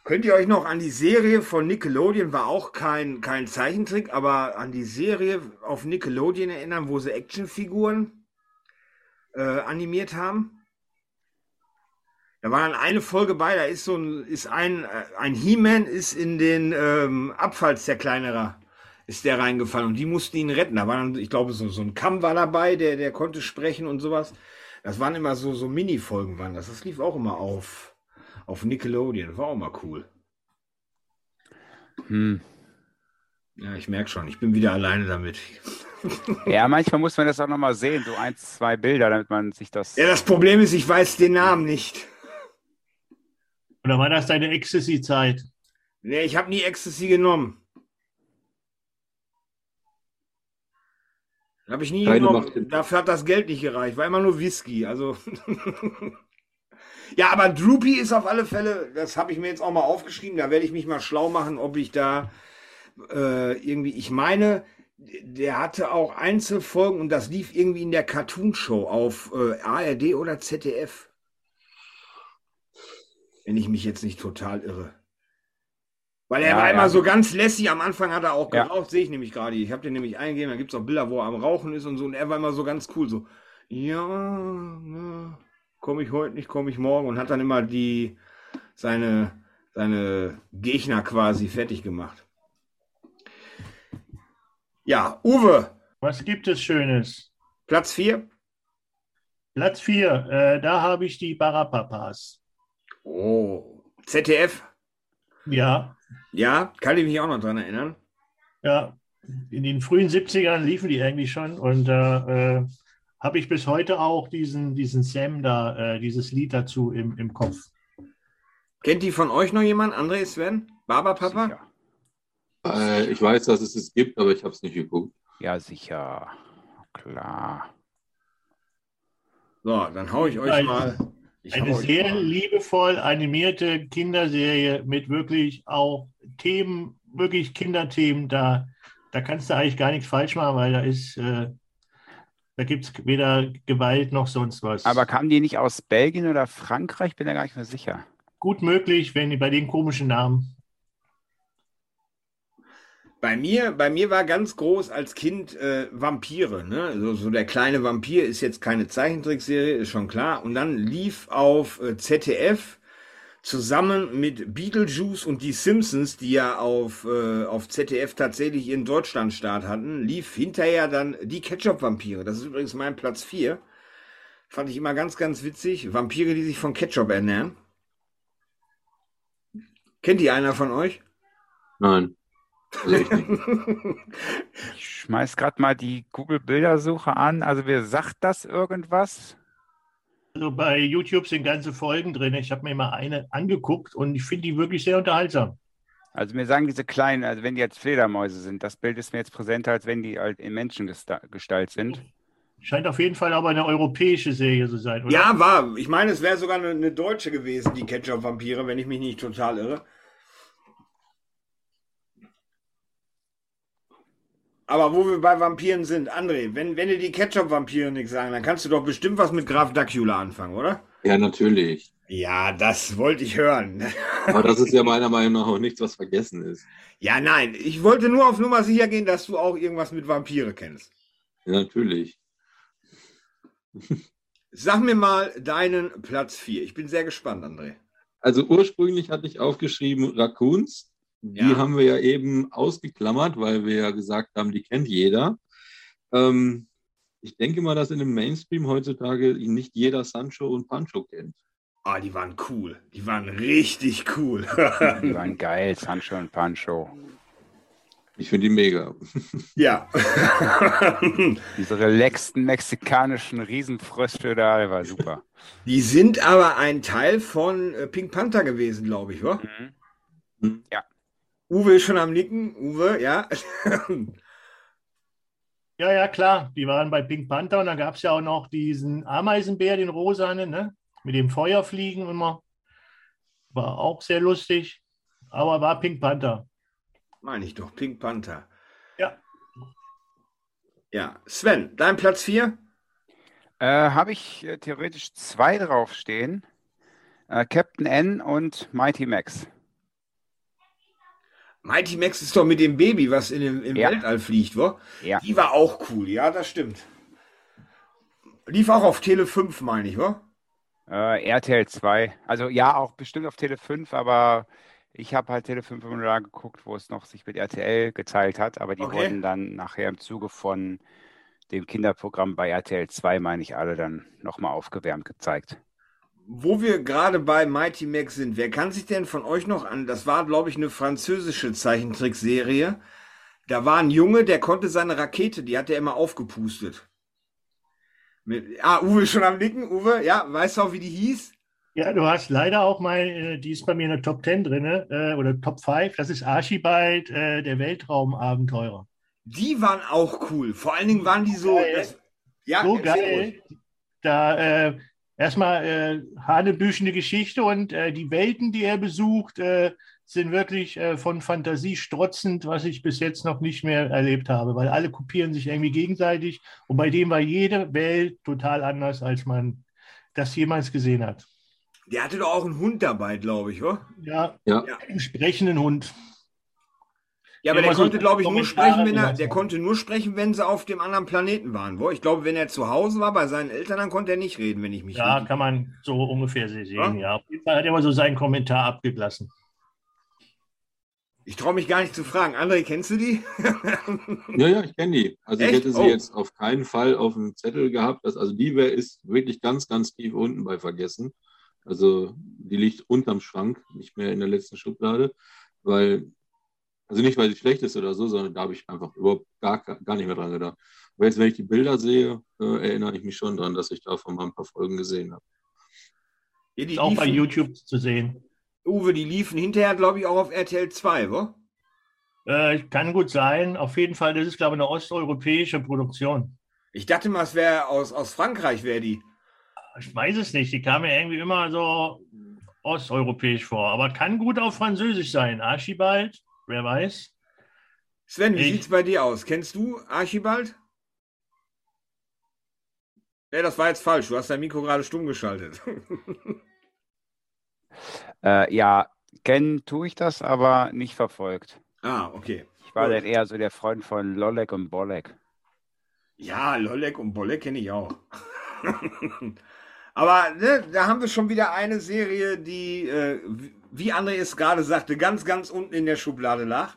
könnt ihr euch noch an die Serie von Nickelodeon, war auch kein, kein Zeichentrick, aber an die Serie auf Nickelodeon erinnern, wo sie Actionfiguren äh, animiert haben? Da war dann eine Folge bei, da ist so ein, ist ein, äh, ein He-Man ist in den ähm, Abfallzerkleinerer, ist der reingefallen und die mussten ihn retten. Da war dann, ich glaube, so, so ein Kamm war dabei, der, der konnte sprechen und sowas. Das waren immer so, so Mini-Folgen waren das. Das lief auch immer auf, auf Nickelodeon. War auch mal cool. Hm. Ja, ich merke schon, ich bin wieder alleine damit. Ja, manchmal muss man das auch nochmal sehen, so ein, zwei Bilder, damit man sich das. Ja, das Problem ist, ich weiß den Namen nicht. Oder war das deine Ecstasy-Zeit? Nee, ich habe nie Ecstasy genommen. Habe ich nie Keine genommen. Dafür hat das Geld nicht gereicht. War immer nur Whisky. Also. ja, aber Droopy ist auf alle Fälle, das habe ich mir jetzt auch mal aufgeschrieben. Da werde ich mich mal schlau machen, ob ich da äh, irgendwie. Ich meine, der hatte auch Einzelfolgen und das lief irgendwie in der Cartoon-Show auf äh, ARD oder ZDF. Wenn ich mich jetzt nicht total irre. Weil er ja, war ja. immer so ganz lässig. Am Anfang hat er auch geraucht, ja. sehe ich nämlich gerade. Ich habe den nämlich eingegeben, da gibt es auch Bilder, wo er am Rauchen ist und so. Und er war immer so ganz cool, so, ja, ja komme ich heute nicht, komme ich morgen. Und hat dann immer die, seine, seine Gegner quasi fertig gemacht. Ja, Uwe. Was gibt es Schönes? Platz 4. Platz 4, äh, da habe ich die Barapapas. Oh, ZDF? Ja. Ja, kann ich mich auch noch dran erinnern. Ja, in den frühen 70ern liefen die eigentlich schon und da äh, habe ich bis heute auch diesen, diesen Sam da, äh, dieses Lied dazu im, im Kopf. Kennt die von euch noch jemand? André, Sven? Barberpapa? Äh, ich weiß, dass es es gibt, aber ich habe es nicht geguckt. Ja, sicher. Klar. So, dann haue ich euch mal ich eine sehr liebevoll animierte Kinderserie mit wirklich auch Themen, wirklich Kinderthemen. Da, da kannst du eigentlich gar nichts falsch machen, weil da ist, äh, da gibt es weder Gewalt noch sonst was. Aber kamen die nicht aus Belgien oder Frankreich? Bin da gar nicht mehr sicher. Gut möglich, wenn die bei den komischen Namen. Bei mir, bei mir war ganz groß als Kind äh, Vampire. Ne? So, so der kleine Vampir ist jetzt keine Zeichentrickserie, ist schon klar. Und dann lief auf äh, ZDF zusammen mit Beetlejuice und die Simpsons, die ja auf, äh, auf ZDF tatsächlich ihren Deutschlandstart hatten, lief hinterher dann die Ketchup-Vampire. Das ist übrigens mein Platz 4. Fand ich immer ganz, ganz witzig. Vampire, die sich von Ketchup ernähren. Kennt die einer von euch? Nein. Also ich, ich schmeiß gerade mal die Google-Bildersuche an. Also wer sagt das irgendwas? Also bei YouTube sind ganze Folgen drin. Ich habe mir mal eine angeguckt und ich finde die wirklich sehr unterhaltsam. Also mir sagen diese kleinen, also wenn die jetzt Fledermäuse sind, das Bild ist mir jetzt präsenter, als wenn die halt in Menschengestalt sind. Scheint auf jeden Fall aber eine europäische Serie zu sein, oder? Ja, war. Ich meine, es wäre sogar eine, eine, deutsche gewesen, die Ketchup-Vampire, wenn ich mich nicht total irre. Aber wo wir bei Vampiren sind, André, wenn, wenn dir die Ketchup-Vampire nichts sagen, dann kannst du doch bestimmt was mit Graf Dracula anfangen, oder? Ja, natürlich. Ja, das wollte ich hören. Aber das ist ja meiner Meinung nach auch nichts, was vergessen ist. Ja, nein, ich wollte nur auf Nummer sicher gehen, dass du auch irgendwas mit Vampire kennst. Ja, natürlich. Sag mir mal deinen Platz 4. Ich bin sehr gespannt, André. Also ursprünglich hatte ich aufgeschrieben Raccoons. Die Ja. haben wir ja eben ausgeklammert, weil wir ja gesagt haben, die kennt jeder. Ähm, ich denke mal, dass in dem Mainstream heutzutage nicht jeder Sancho und Pancho kennt. Ah, die waren cool. Die waren richtig cool. Die waren geil, Sancho und Pancho. Ich finde die mega. ja. Diese relaxten mexikanischen Riesenfrösche da, war super. die sind aber ein Teil von äh, Pink Panther gewesen, glaube ich, wa? Mhm. Uwe ist schon am Nicken. Uwe, ja. Ja, ja, klar. Die waren bei Pink Panther und dann gab es ja auch noch diesen Ameisenbär, den rosanen, ne? Mit dem Feuerfliegen immer. War auch sehr lustig. Aber war Pink Panther. Meine ich doch, Pink Panther. Ja. Ja. Sven, dein Platz 4? Äh, Habe ich äh, theoretisch zwei draufstehen. Äh, Captain N und Mighty Max. Mighty Max ist doch mit dem Baby, was in dem, im Ja. Weltall fliegt, wa? Ja. Die war auch cool, ja, das stimmt. Lief auch auf Tele 5, meine ich, wa? Äh, RTL 2. Also ja, auch bestimmt auf Tele 5, aber ich habe halt Tele 5 immer da geguckt, wo es noch sich mit RTL geteilt hat. Aber die Okay. wurden dann nachher im Zuge von dem Kinderprogramm bei RTL 2, meine ich, alle dann nochmal aufgewärmt gezeigt. Wo wir gerade bei Mighty Max sind, wer kann sich denn von euch noch an, das war, glaube ich, eine französische Zeichentrickserie. Da war ein Junge, der konnte seine Rakete, die hat er immer aufgepustet. Mit, ah, Uwe schon am Nicken. Uwe, ja, weißt du auch, wie die hieß? Ja, du hast leider auch mal, äh, die ist bei mir in der Top 10 drin, äh, oder Top 5. Das ist Archibald, äh, der Weltraumabenteurer. Die waren auch cool. Vor allen Dingen waren die so. Geil. Das, ja, so geil. ruhig. Da äh, erstmal äh, hanebüchene Geschichte und äh, die Welten, die er besucht, äh, sind wirklich äh, von Fantasie strotzend, was ich bis jetzt noch nicht mehr erlebt habe, weil alle kopieren sich irgendwie gegenseitig und bei dem war jede Welt total anders, als man das jemals gesehen hat. Der hatte doch auch einen Hund dabei, glaube ich, oder? Ja, Ja. einen sprechenden Hund. Ja, aber Ja, der konnte, glaube ich, nur sprechen, wenn er, der konnte nur sprechen, wenn sie auf dem anderen Planeten waren. Wo? Ich glaube, wenn er zu Hause war bei seinen Eltern, dann konnte er nicht reden, wenn ich mich Ja, kann man so ungefähr sehen. Ja? Ja, auf jeden Fall hat er aber so seinen Kommentar abgelassen. Ich traue mich gar nicht zu fragen. André, kennst du die? Ja, ja, ich kenne die. Also Echt? ich hätte sie Oh. jetzt auf keinen Fall auf dem Zettel gehabt. Das, also die wär, ist wirklich ganz, ganz tief unten bei Vergessen. Also die liegt unterm Schrank, nicht mehr in der letzten Schublade, weil, also nicht, weil sie schlecht ist oder so, sondern da habe ich einfach überhaupt gar, gar nicht mehr dran gedacht. Aber jetzt, wenn ich die Bilder sehe, äh, erinnere ich mich schon dran, dass ich davon mal ein paar Folgen gesehen habe. Ja, die Ist auch bei liefen, YouTube zu sehen. Uwe, die liefen hinterher, glaube ich, auch auf RTL 2, wo? Äh, kann gut sein. Auf jeden Fall, das ist, glaube ich, eine osteuropäische Produktion. Ich dachte mal, es wäre aus, aus Frankreich, wäre die. Ich weiß es nicht. Die kam mir irgendwie immer so osteuropäisch vor. Aber kann gut auf Französisch sein. Archibald, wer weiß. Sven, wie Ich- sieht's bei dir aus? Kennst du Archibald? Ja, das war jetzt falsch. Du hast dein Mikro gerade stumm geschaltet. Äh, ja, kennen tue ich das, aber nicht verfolgt. ah, okay. Ich war Gut. dann eher so der Freund von Lolek und Bolek. Ja, Lollek und Bollek kenne ich auch. Aber ne, da haben wir schon wieder eine Serie, die, äh, wie André es gerade sagte, ganz, ganz unten in der Schublade lag.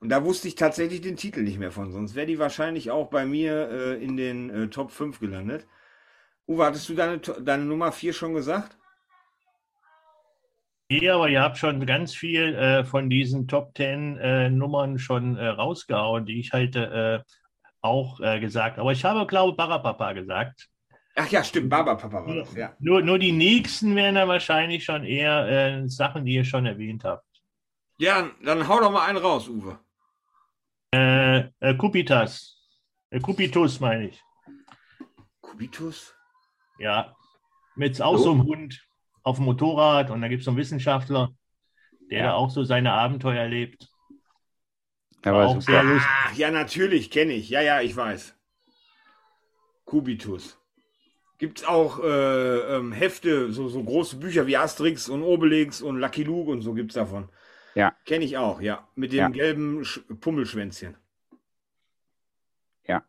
Und da wusste ich tatsächlich den Titel nicht mehr von, sonst wäre die wahrscheinlich auch bei mir äh, in den äh, Top 5 gelandet. Uwe, hattest du deine, deine Nummer 4 schon gesagt? Nee, aber ihr habt schon ganz viel äh, von diesen Top 10 äh, Nummern schon äh, rausgehauen, die ich halt auch gesagt Aber ich habe, glaube ich, Barapapa gesagt. Ach ja, stimmt, Baba Papa war das, ja. Nur, nur die nächsten wären dann wahrscheinlich schon eher äh, Sachen, die ihr schon erwähnt habt. Ja, dann hau doch mal einen raus, Uwe. Äh, äh, Kupitas. Äh, Kupitus meine ich. Kubitus? Ja. Mit auch so einem Hund auf dem Motorrad und da gibt es so einen Wissenschaftler, der Ja. da auch so seine Abenteuer War war auch sehr lustig. Ach, ja, natürlich, kenne ich. Ja, ja, ich weiß. Kubitus. Gibt's auch äh, ähm, Hefte, so, so große Bücher wie Asterix und Obelix und Lucky Luke und so gibt's davon. Ja. Kenne ich auch, ja. Mit dem Ja. gelben Sch Pummelschwänzchen. Ja.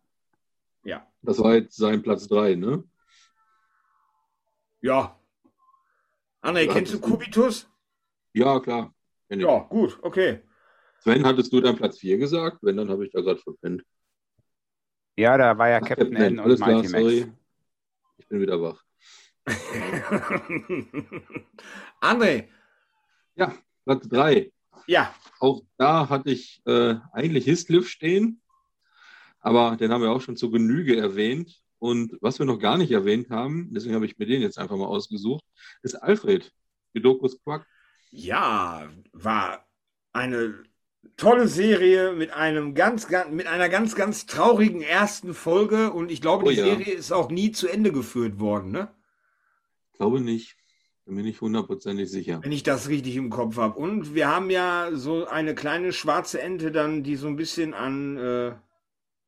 Ja. Das war jetzt sein Platz 3, ne? Ja. André, Ja, kennst du. Kubitus? Ja, klar. Ja, gut, okay. Sven, hattest du dann Platz 4 gesagt? Wenn, dann habe ich da gerade verpennt. Ja, da war ja Ach, Captain N und Mighty Max. sorry. Ich bin wieder wach. André, Platz 3. ja, Auch da hatte ich äh, eigentlich Hislif stehen, aber den haben wir auch schon zur Genüge erwähnt. Und was wir noch gar nicht erwähnt haben, deswegen habe ich mir den jetzt einfach mal ausgesucht, ist Alfred, Gedokus Quack. ja, war eine tolle Serie mit einem ganz, ganz, mit einer ganz, ganz traurigen ersten Folge und ich glaube, Oh die ja. Serie ist auch nie zu Ende geführt worden, ne? Glaube nicht. Bin mir nicht hundertprozentig sicher. Wenn ich das richtig im Kopf habe. Und wir haben ja so eine kleine schwarze Ente dann, die so ein bisschen an äh,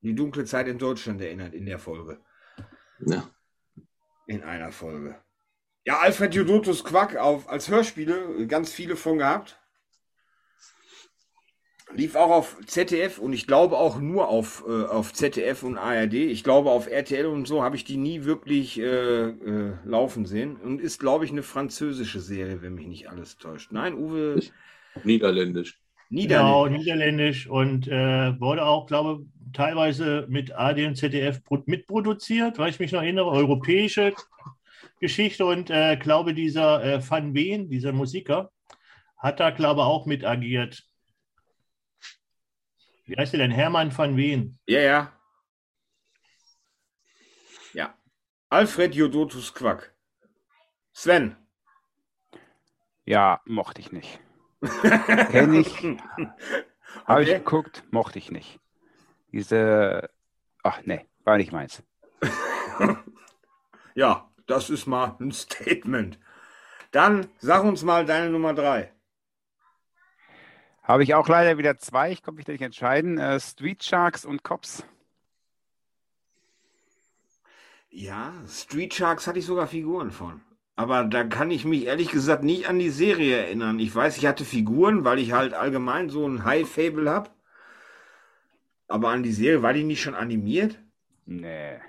die dunkle Zeit in Deutschland erinnert in der Folge. Ja. In einer Folge. Ja, Alfred Jodotus Quack auf, als Hörspiele, ganz viele von gehabt. Lief auch auf ZDF und ich glaube auch nur auf, äh, auf ZDF und ARD. Ich glaube auf RTL und so habe ich die nie wirklich äh, äh, laufen sehen. Und ist, glaube ich, eine französische Serie, wenn mich nicht alles täuscht. Nein, Uwe, Ich- Niederländisch. Niederländisch. Genau, niederländisch und äh, wurde auch, glaube ich, teilweise mit AD und ZDF pro- mitproduziert, weil ich mich noch erinnere, europäische Geschichte und äh, glaube, dieser äh, Van Ween, dieser Musiker, hat da, glaube ich, auch mit agiert. Wie heißt der denn? Hermann van Ween. Ja, ja. Ja. Alfred Jodotus Quack. Sven. Ja, mochte ich nicht. Kenn ich. Habe ich Okay. geguckt, mochte ich nicht. Diese, ach nee, war nicht meins. Ja, das ist mal ein Statement. Dann sag uns mal deine Nummer drei. Habe ich auch leider wieder zwei, ich konnte mich da nicht entscheiden. Äh, Street Sharks und Cops. Ja, Street Sharks hatte ich sogar Figuren von. Aber da kann ich mich ehrlich gesagt nicht an die Serie erinnern. Ich weiß, ich hatte Figuren, weil ich halt allgemein so ein High-Fable habe. Aber an die Serie, war die nicht schon animiert? Nee.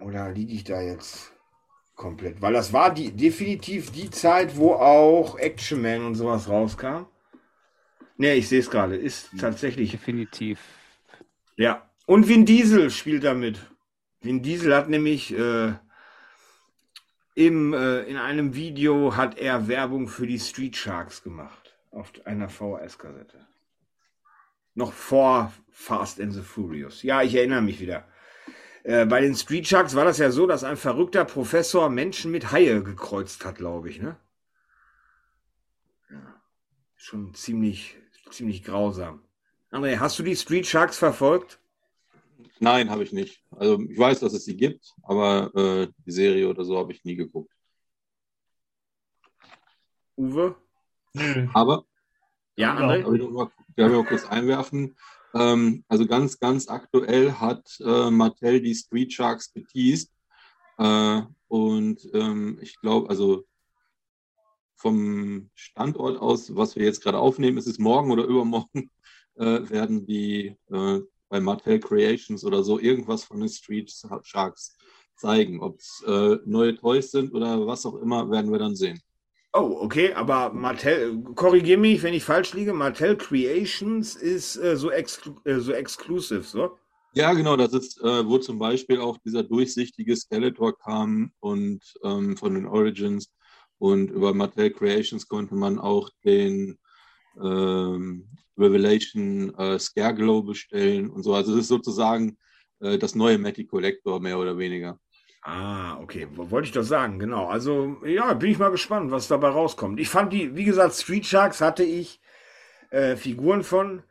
Oder liege ich da jetzt komplett? Weil das war die, definitiv die Zeit, wo auch Action Man und sowas rauskam. Ne, ich sehe es gerade. Ist tatsächlich. Definitiv. Ja. Und Vin Diesel spielt damit. Vin Diesel hat nämlich äh, im, äh, in einem Video hat er Werbung für die Street Sharks gemacht. Auf einer VHS-Kassette. Noch vor Fast and the Furious. Ja, ich erinnere mich wieder. Äh, bei den Street Sharks war das ja so, dass ein verrückter Professor Menschen mit Haie gekreuzt hat, glaube ich, ne? Ja. Schon ziemlich, ziemlich grausam. André, hast du die Street Sharks verfolgt? Nein, habe ich nicht. Also ich weiß, dass es sie gibt, aber äh, die Serie oder so habe ich nie geguckt. Uwe? Nö. Aber Ja, Ja. André? darf ich noch mal, darf ich mal kurz einwerfen. Ähm, also ganz, ganz aktuell hat äh, Mattel die Street Sharks geteased. Äh, und ähm, ich glaube, also vom Standort aus, was wir jetzt gerade aufnehmen, ist es morgen oder übermorgen, äh, werden die äh, bei Mattel Creations oder so irgendwas von den Street Sharks zeigen. Ob es äh, neue Toys sind oder was auch immer, werden wir dann sehen. Oh, okay, aber Mattel, korrigier mich, wenn ich falsch liege, Mattel Creations ist äh, so, exclu äh, so exclusive, so? Ja, genau, das ist, äh, wo zum Beispiel auch dieser durchsichtige Skeletor kam und ähm, von den Origins und über Mattel Creations konnte man auch den ähm, Revelation äh, Scareglow bestellen und so. Also es ist sozusagen äh, das neue Matty Collector mehr oder weniger. Ah, okay, wo- wollte ich doch sagen, genau. Also, ja, bin ich mal gespannt, was dabei rauskommt. Ich fand die, wie gesagt, Street Sharks hatte ich äh, Figuren von,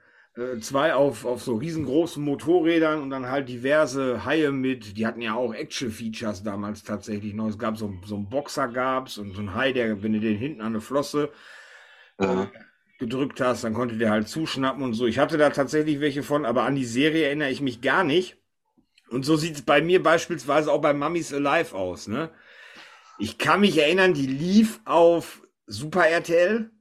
zwei auf, auf so riesengroßen Motorrädern und dann halt diverse Haie mit, die hatten ja auch Action-Features damals tatsächlich noch. Es gab so, so einen Boxer gab's und so einen Hai, der, wenn du den hinten an eine Flosse Äh, gedrückt hast, dann konnte der halt zuschnappen und so. Ich hatte da tatsächlich welche von, aber an die Serie erinnere ich mich gar nicht. Und so sieht es bei mir beispielsweise auch bei Mummies Alive aus. Ne? Ich kann mich erinnern, die lief auf Super RTL.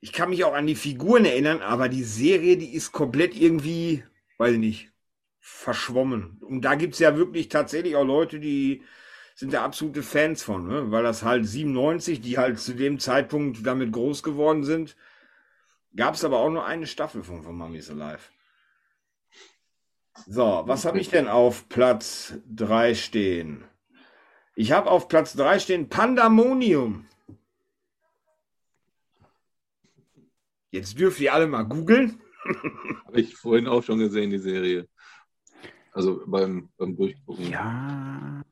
Ich kann mich auch an die Figuren erinnern, aber die Serie, die ist komplett irgendwie, weiß ich nicht, verschwommen. Und da gibt es ja wirklich tatsächlich auch Leute, die sind da absolute Fans von, ne? weil das halt 97, die halt zu dem Zeitpunkt damit groß geworden sind, gab es aber auch nur eine Staffel von, von Mummies Alive. So, was habe ich denn auf Platz 3 stehen? Ich habe auf Platz 3 stehen Pandemonium. Jetzt dürft ihr alle mal googeln. Habe ich vorhin auch schon gesehen, die Serie. Also beim, beim Durchgucken. Ja.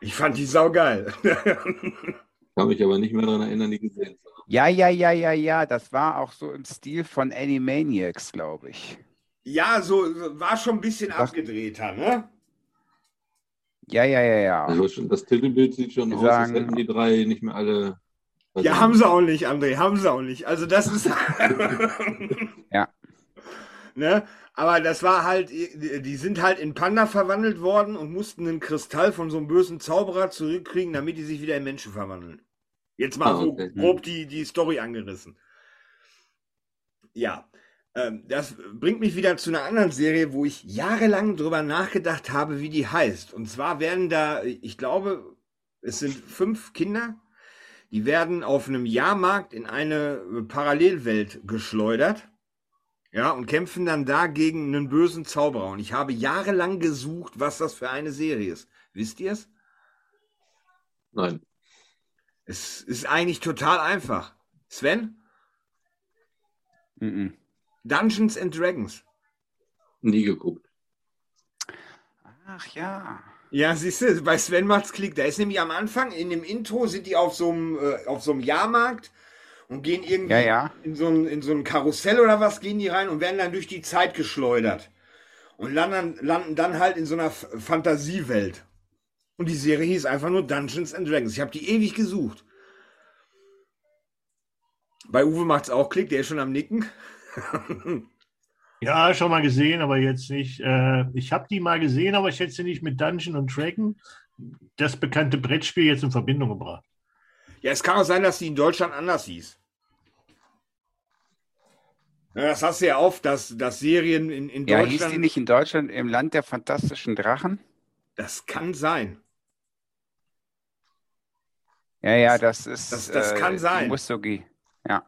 Ich fand die saugeil. Kann mich aber nicht mehr daran erinnern, die gesehen zu haben. Ja, ja, ja, ja, ja. Das war auch so im Stil von Animaniacs, glaube ich. ja, so war schon ein bisschen Was? abgedrehter, ne? Ja, ja, ja, ja. Also schon, das Titelbild sieht schon Wir aus, als sagen- hätten die drei nicht mehr alle. Ja, haben sie auch nicht, André, haben sie auch nicht. Also das ist. Ja. Ne? Aber das war halt, die sind halt in Panda verwandelt worden und mussten einen Kristall von so einem bösen Zauberer zurückkriegen, damit die sich wieder in Menschen verwandeln. Jetzt mal Ah, so okay. grob die, die Story angerissen. Ja, ähm, das bringt mich wieder zu einer anderen Serie, wo ich jahrelang drüber nachgedacht habe, wie die heißt. Und zwar werden da, ich glaube, es sind fünf Kinder, die werden auf einem Jahrmarkt in eine Parallelwelt geschleudert. Ja, und kämpfen dann da gegen einen bösen Zauberer. Und ich habe jahrelang gesucht, was das für eine Serie ist. Wisst ihr es? Nein. Es ist eigentlich total einfach. Sven? Mhm. Dungeons and Dragons. Nie geguckt. Ach ja. Ja, siehst du, bei Sven macht's Klick. Da ist nämlich am Anfang, in dem Intro sind die auf so einem, äh, auf so einem Jahrmarkt und gehen irgendwie Ja, ja. in so ein, in so ein Karussell oder was gehen die rein und werden dann durch die Zeit geschleudert. Und landen, landen dann halt in so einer Fantasiewelt. Und die Serie hieß einfach nur Dungeons and Dragons. Ich habe die ewig gesucht. Bei Uwe macht's auch Klick, der ist schon am Nicken. Ja, schon mal gesehen, aber jetzt nicht. Äh, ich habe die mal gesehen, aber ich hätte sie nicht mit Dungeon und Dragon, das bekannte Brettspiel, jetzt in Verbindung gebracht. Ja, es kann auch sein, dass die in Deutschland anders hieß. Ja, das hast du ja oft, dass, dass Serien in, in Ja, hieß Deutschland. die nicht in Deutschland im Land der fantastischen Drachen? Das kann sein. Ja, ja, das ist. Das- das kann äh, sein. Musugi. Ja.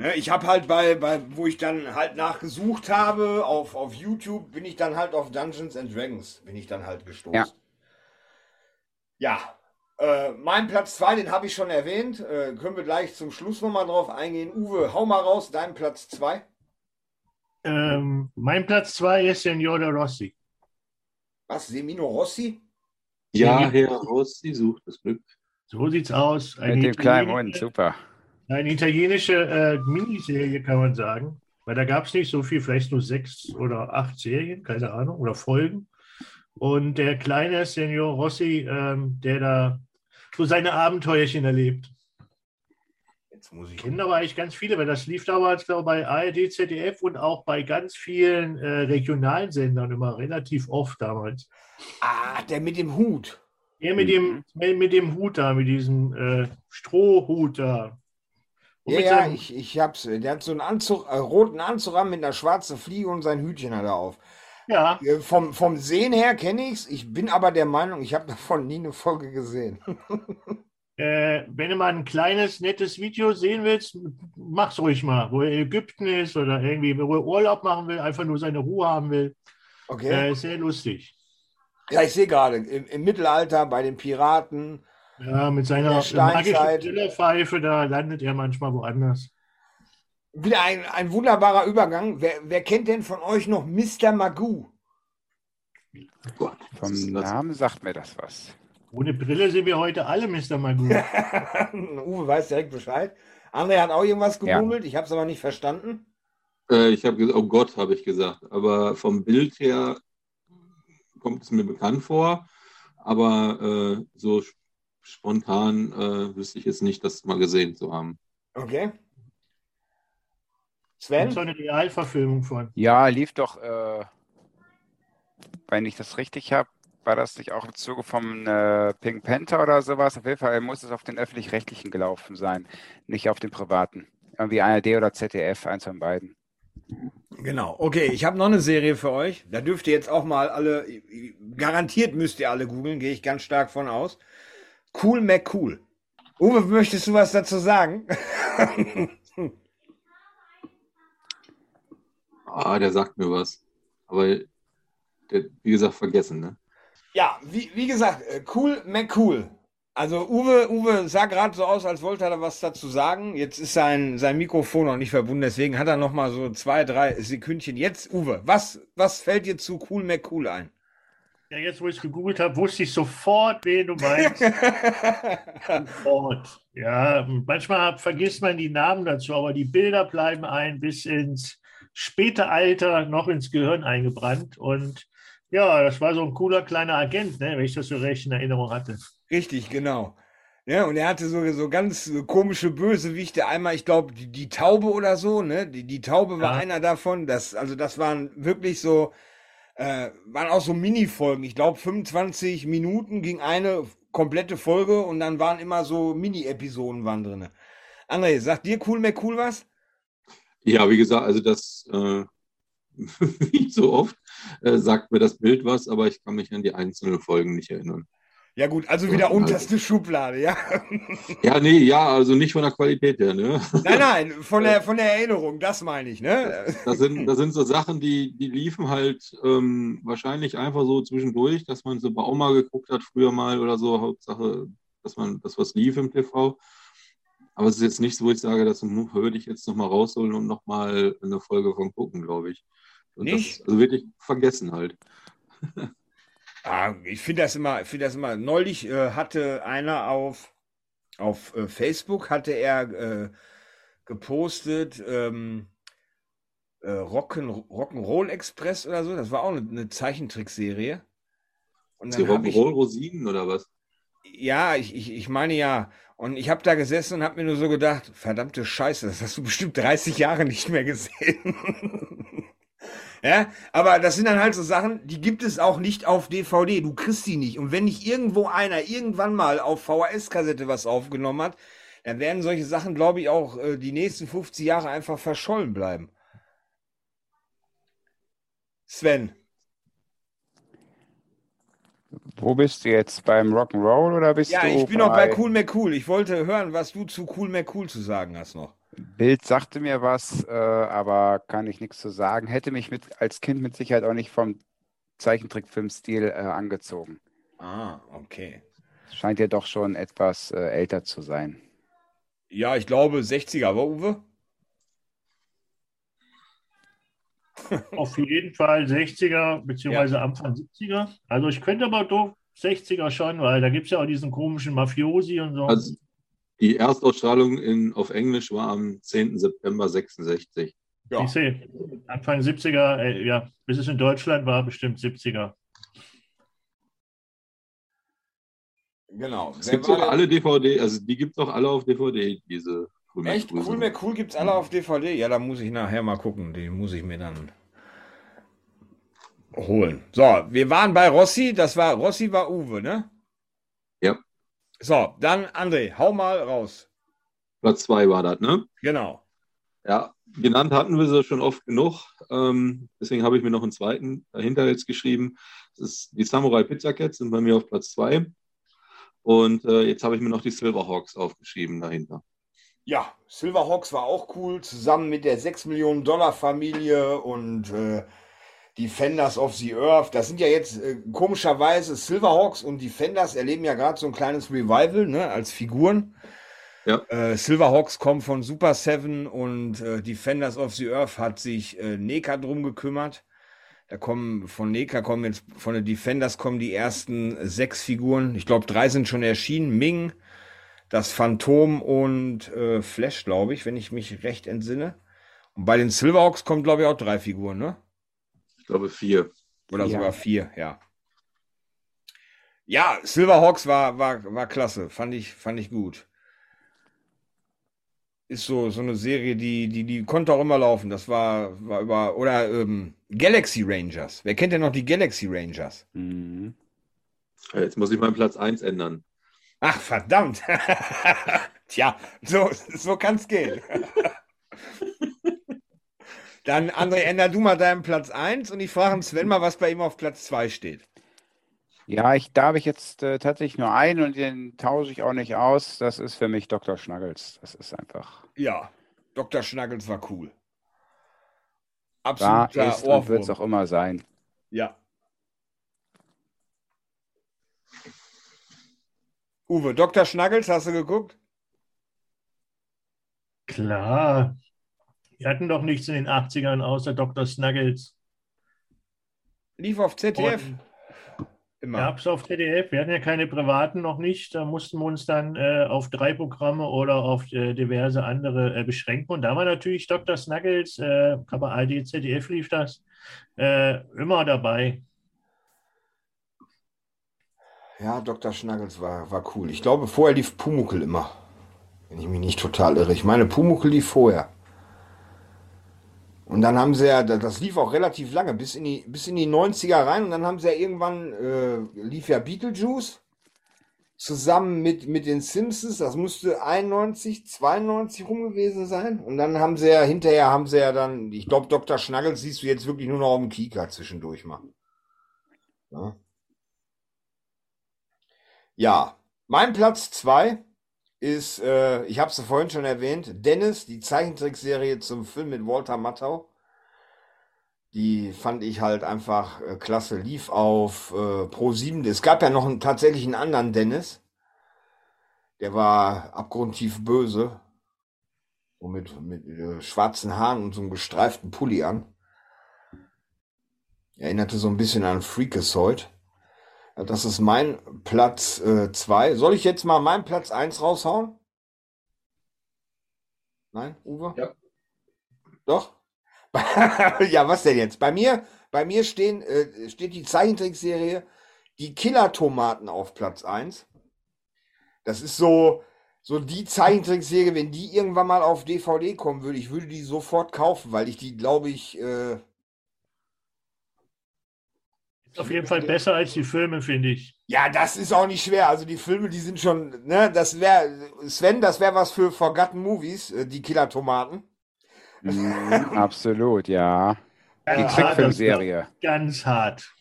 Ne, ich habe halt bei, bei, wo ich dann halt nachgesucht habe, auf, auf YouTube, bin ich dann halt auf Dungeons and Dragons, bin ich dann halt gestoßen. Ja. Ja, äh, mein Platz 2, den habe ich schon erwähnt. Äh, können wir gleich zum Schluss nochmal drauf eingehen. Uwe, hau mal raus, dein Platz 2. Ähm, mein Platz zwei ist Signore Rossi. Was, Semino Rossi? Ja. Herr Rossi sucht das Glück. So sieht's aus. Eine Mit dem kleinen Mund, super. Eine italienische äh, Miniserie, kann man sagen. Weil da gab es nicht so viel, vielleicht nur sechs oder acht Serien, keine Ahnung, oder Folgen. Und der kleine Senior Rossi, ähm, der da so seine Abenteuerchen erlebt. Jetzt muss ich. Ich kenne aber eigentlich ganz viele, weil das lief damals, glaube ich, bei ARD, ZDF und auch bei ganz vielen äh, regionalen Sendern immer relativ oft damals. Ah, der mit dem Hut. Er mit, dem, mit, mit dem Hut da, mit diesem äh, Strohhut da. Und Ja, ja, ich, ich hab's. Der hat so einen Anzug, äh, roten Anzug an mit einer schwarzen Fliege und sein Hütchen hat er auf. ja, Äh, Vom, vom Sehen her kenne ich's. Ich bin aber der Meinung, ich habe davon nie eine Folge gesehen. Äh, wenn du mal ein kleines, nettes Video sehen willst, mach's ruhig mal, wo er in Ägypten ist oder irgendwie, wo er Urlaub machen will, einfach nur seine Ruhe haben will. Okay. Äh, sehr lustig. Ja, ich sehe gerade, im, im Mittelalter bei den Piraten. Ja, mit seiner magischen Trillerpfeife, da landet er manchmal woanders. Wieder ein, ein wunderbarer Übergang. Wer, wer kennt denn von euch noch Mr. Magoo? Gott, Vom? Namen sagt mir das was. Ohne Brille sind wir heute alle Mr. Magoo. Uwe weiß direkt Bescheid. André hat auch irgendwas Ja. gebummelt, ich habe es aber nicht verstanden. Äh, ich habe gesagt, oh Gott, habe ich gesagt. Aber vom Bild her kommt es mir bekannt vor. Aber äh, so spontan äh, wüsste ich jetzt nicht, das mal gesehen zu haben. Okay. Ist so Sven? eine Realverfilmung von. Ja, lief doch, äh, wenn ich das richtig habe, war das nicht auch im Zuge vom äh, Pink Panther oder sowas? Auf jeden Fall muss es auf den öffentlich-rechtlichen gelaufen sein, nicht auf den privaten. Irgendwie ARD oder ZDF, eins von beiden. Genau. Okay, ich habe noch eine Serie für euch. Da dürft ihr jetzt auch mal alle, garantiert müsst ihr alle googeln, gehe ich ganz stark von aus. Cool McCool. Uwe, möchtest du was dazu sagen? ah, der sagt mir was. Aber der, wie gesagt, vergessen, ne? Ja, wie, wie gesagt, äh, cool McCool. Also Uwe, Uwe sah gerade so aus, als wollte er da was dazu sagen. Jetzt ist sein, sein Mikrofon noch nicht verbunden, deswegen hat er noch mal so zwei, drei Sekündchen. Jetzt, Uwe, was, was fällt dir zu Cool McCool ein? Ja, jetzt, wo ich es gegoogelt habe, wusste ich sofort, wen du meinst. sofort. Ja, manchmal vergisst man die Namen dazu, aber die Bilder bleiben ein bis ins späte Alter noch ins Gehirn eingebrannt. Und ja, das war so ein cooler kleiner Agent, ne, wenn ich das so recht in Erinnerung hatte. Richtig, genau. Ja, und er hatte so, so ganz komische Bösewichte. Einmal, ich glaube, die, die, Taube oder so, ne? Die, die Taube war ja. einer davon. Das, also das waren wirklich so, äh, waren auch so Mini-Folgen. Ich glaube, 25 Minuten ging eine komplette Folge und dann waren immer so Mini-Episoden waren drin. André, sagt dir Cool McCool was? Ja, wie gesagt, also das, äh, wie so oft, äh, sagt mir das Bild was, aber ich kann mich an die einzelnen Folgen nicht erinnern. Ja gut, also wieder unterste Schublade, ja. Ja, nee, ja, also nicht von der Qualität her, ne? Nein, nein, von der, von der Erinnerung, das meine ich, ne? Das sind, das sind so Sachen, die, die liefen halt ähm, wahrscheinlich einfach so zwischendurch, dass man so Bauma geguckt hat früher mal oder so, Hauptsache, dass man das was lief im TV. Aber es ist jetzt nicht so, wo ich sage, das würde ich jetzt nochmal rausholen und nochmal eine Folge von gucken, glaube ich. Und nicht? Das, also wirklich vergessen halt. Ah, ich finde das immer, finde das immer. Neulich äh, hatte einer auf, auf äh, Facebook hatte er äh, gepostet ähm, äh, Rock'n, Rock'n'Roll Express oder so. Das war auch eine, eine Zeichentrickserie. Und dann Die Rock'n'Roll Rosinen oder was? Ja, ich, ich, ich meine ja. Und ich habe da gesessen und habe mir nur so gedacht, verdammte Scheiße, das hast du bestimmt 30 Jahre nicht mehr gesehen. Ja, aber das sind dann halt so Sachen, die gibt es auch nicht auf DVD. Du kriegst die nicht. Und wenn nicht irgendwo einer irgendwann mal auf VHS-Kassette was aufgenommen hat, dann werden solche Sachen, glaube ich, auch äh, die nächsten 50 Jahre einfach verschollen bleiben. Sven. Wo bist du jetzt? Beim Rock'n'Roll oder bist ja, du? Ja, ich bin bei... noch bei Cool McCool. Ich wollte hören, was du zu Cool McCool zu sagen hast noch. Bild sagte mir was, äh, aber kann ich nichts zu sagen. Hätte mich mit, als Kind mit Sicherheit auch nicht vom Zeichentrickfilmstil äh, angezogen. Ah, okay. Scheint ja doch schon etwas äh, älter zu sein. Ja, ich glaube 60er, war Uwe? Auf jeden Fall 60er beziehungsweise ja. Anfang 70er. Also ich könnte aber doch 60er schon, weil da gibt es ja auch diesen komischen Mafiosi und so. Also die Erstausstrahlung in, auf Englisch war am 10. September 66. Ja. Ich sehe, Anfang 70er, äh, ja, bis es in Deutschland war, bestimmt 70er. Genau. Es gibt doch alle DVD, also die gibt es doch alle auf DVD, diese Cool Echt? Cool mehr cool gibt es alle auf DVD? Ja, da muss ich nachher mal gucken. Die muss ich mir dann holen. So, wir waren bei Rossi. Das war, Rossi war Uwe, ne? Ja. So, dann André, hau mal raus. Platz 2 war das, ne? Genau. Ja, genannt hatten wir sie schon oft genug. Ähm, deswegen habe ich mir noch einen zweiten dahinter jetzt geschrieben. Das ist die Samurai Pizza Cats sind bei mir auf Platz 2. Und äh, jetzt habe ich mir noch die Silverhawks aufgeschrieben dahinter. Ja, Silverhawks war auch cool, zusammen mit der 6 Millionen Dollar Familie und äh, Defenders of the Earth. Das sind ja jetzt äh, komischerweise Silverhawks und Defenders erleben ja gerade so ein kleines Revival ne, als Figuren. Ja. Äh, Silverhawks kommen von Super Seven und äh, Defenders of the Earth hat sich äh, Neka drum gekümmert. Da kommen von Neka kommen jetzt von den Defenders kommen die ersten sechs Figuren. Ich glaube, drei sind schon erschienen. Ming, das Phantom und äh, Flash, glaube ich, wenn ich mich recht entsinne. Und bei den Silverhawks kommen, glaube ich, auch drei Figuren, ne? Glaube vier. Oder ja. sogar vier, ja. Ja, Silverhawks war, war, war klasse. Fand ich, fand ich gut. Ist so, so eine Serie, die, die, die konnte auch immer laufen. Das war, war über. Oder ähm, Galaxy Rangers. Wer kennt denn noch die Galaxy Rangers? Mhm. Jetzt muss ich meinen Platz 1 ändern. Ach, verdammt. Tja, so, so kann es gehen. Dann, André, änder du mal deinen Platz 1 und ich frage Sven mal, was bei ihm auf Platz 2 steht. Ja, ich, da habe ich jetzt äh, tatsächlich nur einen und den tausche ich auch nicht aus. Das ist für mich Dr. Schnuggles. Das ist einfach. Ja, Dr. Schnuggles war cool. Da Absoluter ist und wird es auch immer sein. Ja. Uwe, Dr. Schnuggles, hast du geguckt? Klar. Wir hatten doch nichts in den 80ern außer Dr. Snuggles. Lief auf ZDF. Und Immer. Gab es auf ZDF. Wir hatten ja keine privaten noch nicht. Da mussten wir uns dann äh, auf drei Programme oder auf äh, diverse andere äh, beschränken. Und da war natürlich Dr. Snuggles, äh, aber ARD, ZDF lief das, äh, immer dabei. Ja, Dr. Schnuggles war, war cool. Ich glaube, vorher lief Pumuckel immer. Wenn ich mich nicht total irre. Ich meine, Pumuckel lief vorher. Und dann haben sie ja, das lief auch relativ lange, bis in die, bis in die 90er rein. Und dann haben sie ja irgendwann, äh, lief ja Beetlejuice zusammen mit, mit den Simpsons. Das musste 91, 92 rum gewesen sein. Und dann haben sie ja, hinterher haben sie ja dann, ich glaube, Dr. Schnuggles siehst du jetzt wirklich nur noch auf dem Kika zwischendurch mal. Ja. Ja, mein Platz 2 ist, äh, ich habe es vorhin schon erwähnt, Dennis, die Zeichentrickserie zum Film mit Walter Matthau. Die fand ich halt einfach äh, klasse. Lief auf äh, Pro 7. Es gab ja noch einen, tatsächlich einen anderen Dennis. Der war abgrundtief böse. So mit, mit äh, schwarzen Haaren und so einem gestreiften Pulli an. Erinnerte so ein bisschen an Freakazoid. Das ist mein Platz 2. Soll ich jetzt mal meinen Platz 1 raushauen? Nein, Uwe? Ja. Doch? ja, was denn jetzt? Bei mir, bei mir stehen, äh, steht die Zeichentrickserie Die Killer-Tomaten auf Platz 1. Das ist so, so die Zeichentrickserie, wenn die irgendwann mal auf DVD kommen würde, ich würde die sofort kaufen, weil ich die, glaube ich, äh, auf jeden Fall besser als die Filme, finde ich. Ja, das ist auch nicht schwer. Also die Filme, die sind schon, ne, das wäre, Sven, das wäre was für Forgotten Movies, äh, die Killer-Tomaten. Mhm, absolut, ja. Die Ganz Trickfilmserie. Ganz hart.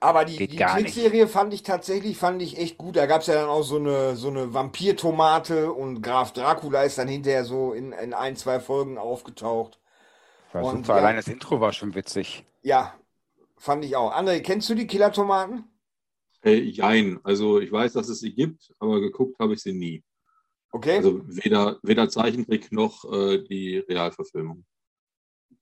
Aber die, Geht die. Trickserie fand ich tatsächlich, fand ich echt gut. Da gab es ja dann auch so eine, so eine Vampir-Tomate und Graf Dracula ist dann hinterher so in, in ein, zwei Folgen aufgetaucht. War Und super. ja. Allein das Intro war schon witzig. Ja, fand ich auch. André, kennst du die Killer-Tomaten? Äh, jein. Also ich weiß, dass es sie gibt, aber geguckt habe ich sie nie. Okay. Also weder, weder Zeichentrick noch äh, die Realverfilmung.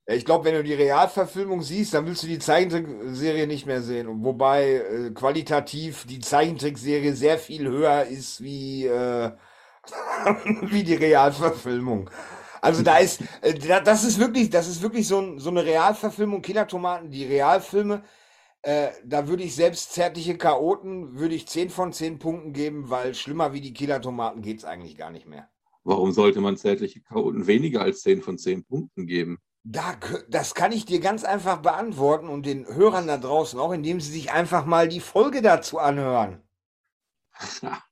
Ich glaube, wenn du die Realverfilmung siehst, dann willst du die Zeichentrickserie nicht mehr sehen. Wobei äh, qualitativ die Zeichentrickserie sehr viel höher ist wie, äh, wie die Realverfilmung. Also da ist, äh, da- das ist wirklich, das ist wirklich so, ein, so eine Realverfilmung, Killertomaten, die Realfilme. Äh, da würde ich selbst zärtliche Chaoten, würde ich 10 von 10 Punkten geben, weil schlimmer wie die Killertomaten geht's eigentlich gar nicht mehr. Warum sollte man zärtliche Chaoten weniger als 10 von 10 Punkten geben? Da, das kann ich dir ganz einfach beantworten und den Hörern da draußen auch, indem sie sich einfach mal die Folge dazu anhören.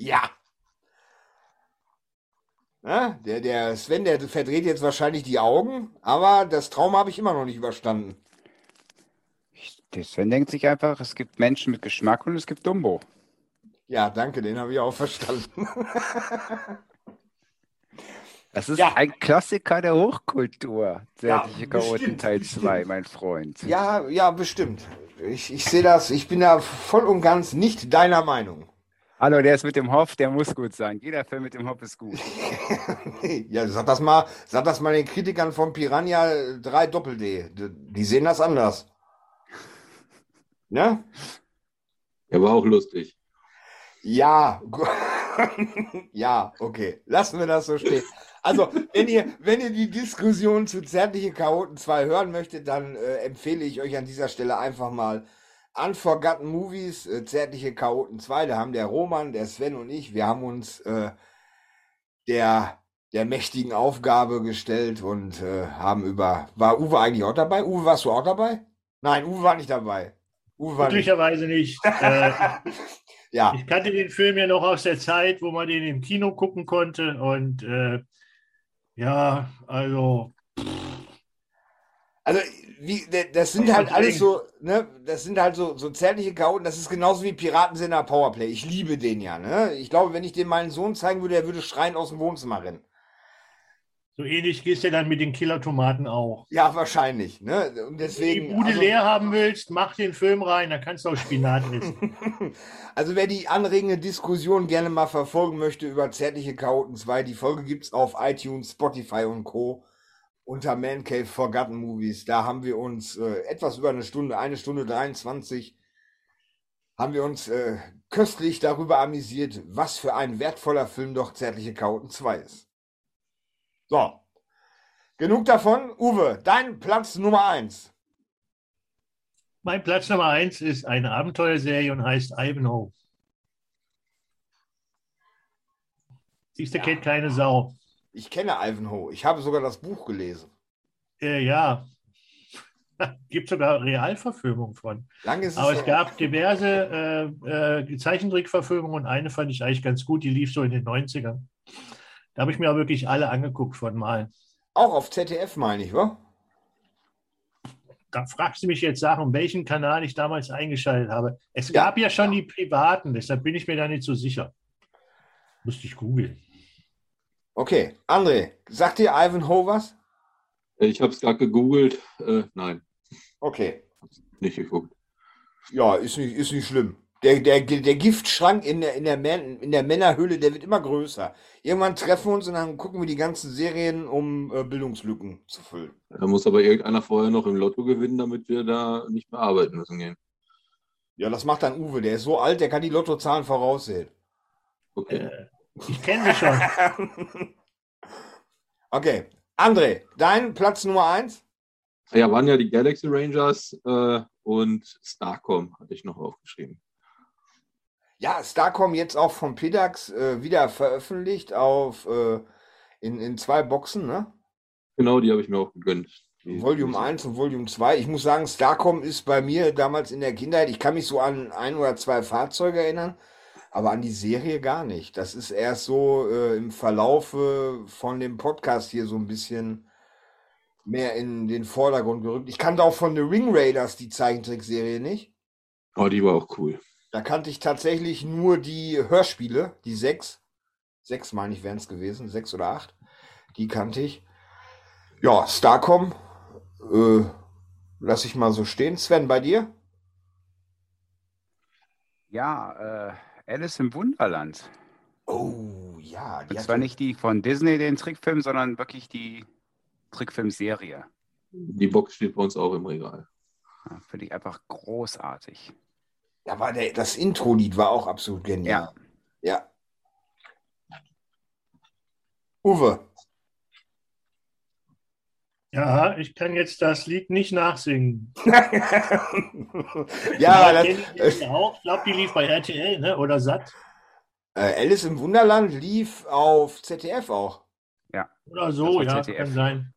Ja. Na, der, der Sven, der verdreht jetzt wahrscheinlich die Augen, aber das Trauma habe ich immer noch nicht überstanden. Ich- Der Sven denkt sich einfach, es gibt Menschen mit Geschmack und es gibt Dumbo. Ja, danke, den habe ich auch verstanden. Das ist Ja. ein Klassiker der Hochkultur. Zärtliche Ja, Chaoten Teil bestimmt. 2, mein Freund. Ja, ja, bestimmt. Ich, ich sehe das, ich bin da voll und ganz nicht deiner Meinung. Hallo, der ist mit dem Hoff, der muss gut sein. Jeder Film mit dem Hoff ist gut. Ja, sag das mal, sag das mal den Kritikern von Piranha 3 Doppel-D. Die die sehen das anders. Ne? Der war auch lustig. Ja. ja, okay. Lassen wir das so stehen. Also, wenn ihr, wenn ihr die Diskussion zu Zärtliche Chaoten 2 hören möchtet, dann äh, empfehle ich euch an dieser Stelle einfach mal Unforgotten Movies, äh, Zärtliche Chaoten 2. Da haben der Roman, der Sven und ich, wir haben uns äh, der, der mächtigen Aufgabe gestellt und äh, haben über. War Uwe eigentlich auch dabei? Uwe, warst du auch dabei? Nein, Uwe war nicht dabei. Uwe war nicht. Glücklicherweise nicht. Äh, Ja. ich kannte den Film ja noch aus der Zeit, wo man den im Kino gucken konnte. Und äh, ja, also Also, wie, das sind halt alles so, ne, das sind halt so, so zärtliche Chaoten. Das ist genauso wie Piratensender Powerplay. Ich liebe den ja, ne? Ich glaube, wenn ich den meinen Sohn zeigen würde, er würde schreien aus dem Wohnzimmer rennen. So ähnlich gehst du dann mit den Killertomaten auch. Ja, wahrscheinlich. Ne? Und deswegen, Wenn du die Bude also, leer haben willst, mach den Film rein, dann kannst du auch Spinat essen. also wer die anregende Diskussion gerne mal verfolgen möchte über Zärtliche Chaoten 2, die Folge gibt es auf iTunes, Spotify und Co. unter Man Cave Forgotten Movies. Da haben wir uns äh, etwas über eine Stunde, eine Stunde 23, haben wir uns äh, köstlich darüber amüsiert, was für ein wertvoller Film doch Zärtliche Chaoten 2 ist. So. Genug davon. Uwe, dein Platz Nummer eins. Mein Platz Nummer eins ist eine Abenteuerserie und heißt Ivanhoe. Siehst du, Ja. kennt keine Sau. Ich kenne Ivanhoe. Ich habe sogar das Buch gelesen. Äh, ja, gibt sogar Realverfilmung von. Lange ist es Aber es gab diverse äh, äh, Zeichentrickverfilmungen und eine fand ich eigentlich ganz gut, die lief so in den 90ern. Da habe ich mir auch wirklich alle angeguckt von mal. Auch auf ZDF, meine ich, wa? Da fragst du mich jetzt Sachen, welchen Kanal ich damals eingeschaltet habe. Es Ja. gab ja schon die privaten, deshalb bin ich mir da nicht so sicher. Musste ich googeln. Okay. André, sagt dir Ivanhoe was? Ich habe es gerade gegoogelt. Äh, nein, Okay. nicht geguckt. Ja, ist nicht, ist nicht schlimm. Der, der, der Giftschrank in der, in, der Män- in der Männerhöhle, der wird immer größer. Irgendwann treffen wir uns und dann gucken wir die ganzen Serien, um äh, Bildungslücken zu füllen. Da muss aber irgendeiner vorher noch im Lotto gewinnen, damit wir da nicht mehr arbeiten müssen gehen. Ja, das macht dann Uwe. Der ist so alt, der kann die Lottozahlen voraussehen. Okay. Äh, ich kenne sie schon. okay. André, dein Platz Nummer eins? Ja, waren ja die Galaxy Rangers äh, und Starcom, hatte ich noch aufgeschrieben. Ja, Starcom jetzt auch von PEDAX äh, wieder veröffentlicht auf äh, in, in zwei Boxen, ne? Genau, die habe ich mir auch gegönnt. Die- Volume 1 und Volume 2. Ich muss sagen, Starcom ist bei mir damals in der Kindheit, ich kann mich so an ein oder zwei Fahrzeuge erinnern, aber an die Serie gar nicht. Das ist erst so äh, im Verlaufe von dem Podcast hier so ein bisschen mehr in den Vordergrund gerückt. Ich kannte auch von The Ring Raiders die Zeichentrickserie nicht. Oh, die war auch cool. Da kannte ich tatsächlich nur die Hörspiele, die sechs. Sechs meine ich wären es gewesen, sechs oder acht. Die kannte ich. Ja, Starcom, äh, lass ich mal so stehen. Sven, bei dir? Ja, äh, Alice im Wunderland. Oh, ja. Die Und zwar ja- nicht die von Disney, den Trickfilm, sondern wirklich die Trickfilmserie. Die Box steht bei uns auch im Regal. Ja, Finde ich einfach großartig. Ja, war der, das Intro-Lied war auch absolut genial. Ja. Uwe. Ja, ich kann jetzt das Lied nicht nachsingen. ja, das, ich die auch. Ich glaube, die lief bei RTL ne? oder Sat äh, Alice im Wunderland lief auf ZDF auch. oder so. Ja, ZDF. kann sein.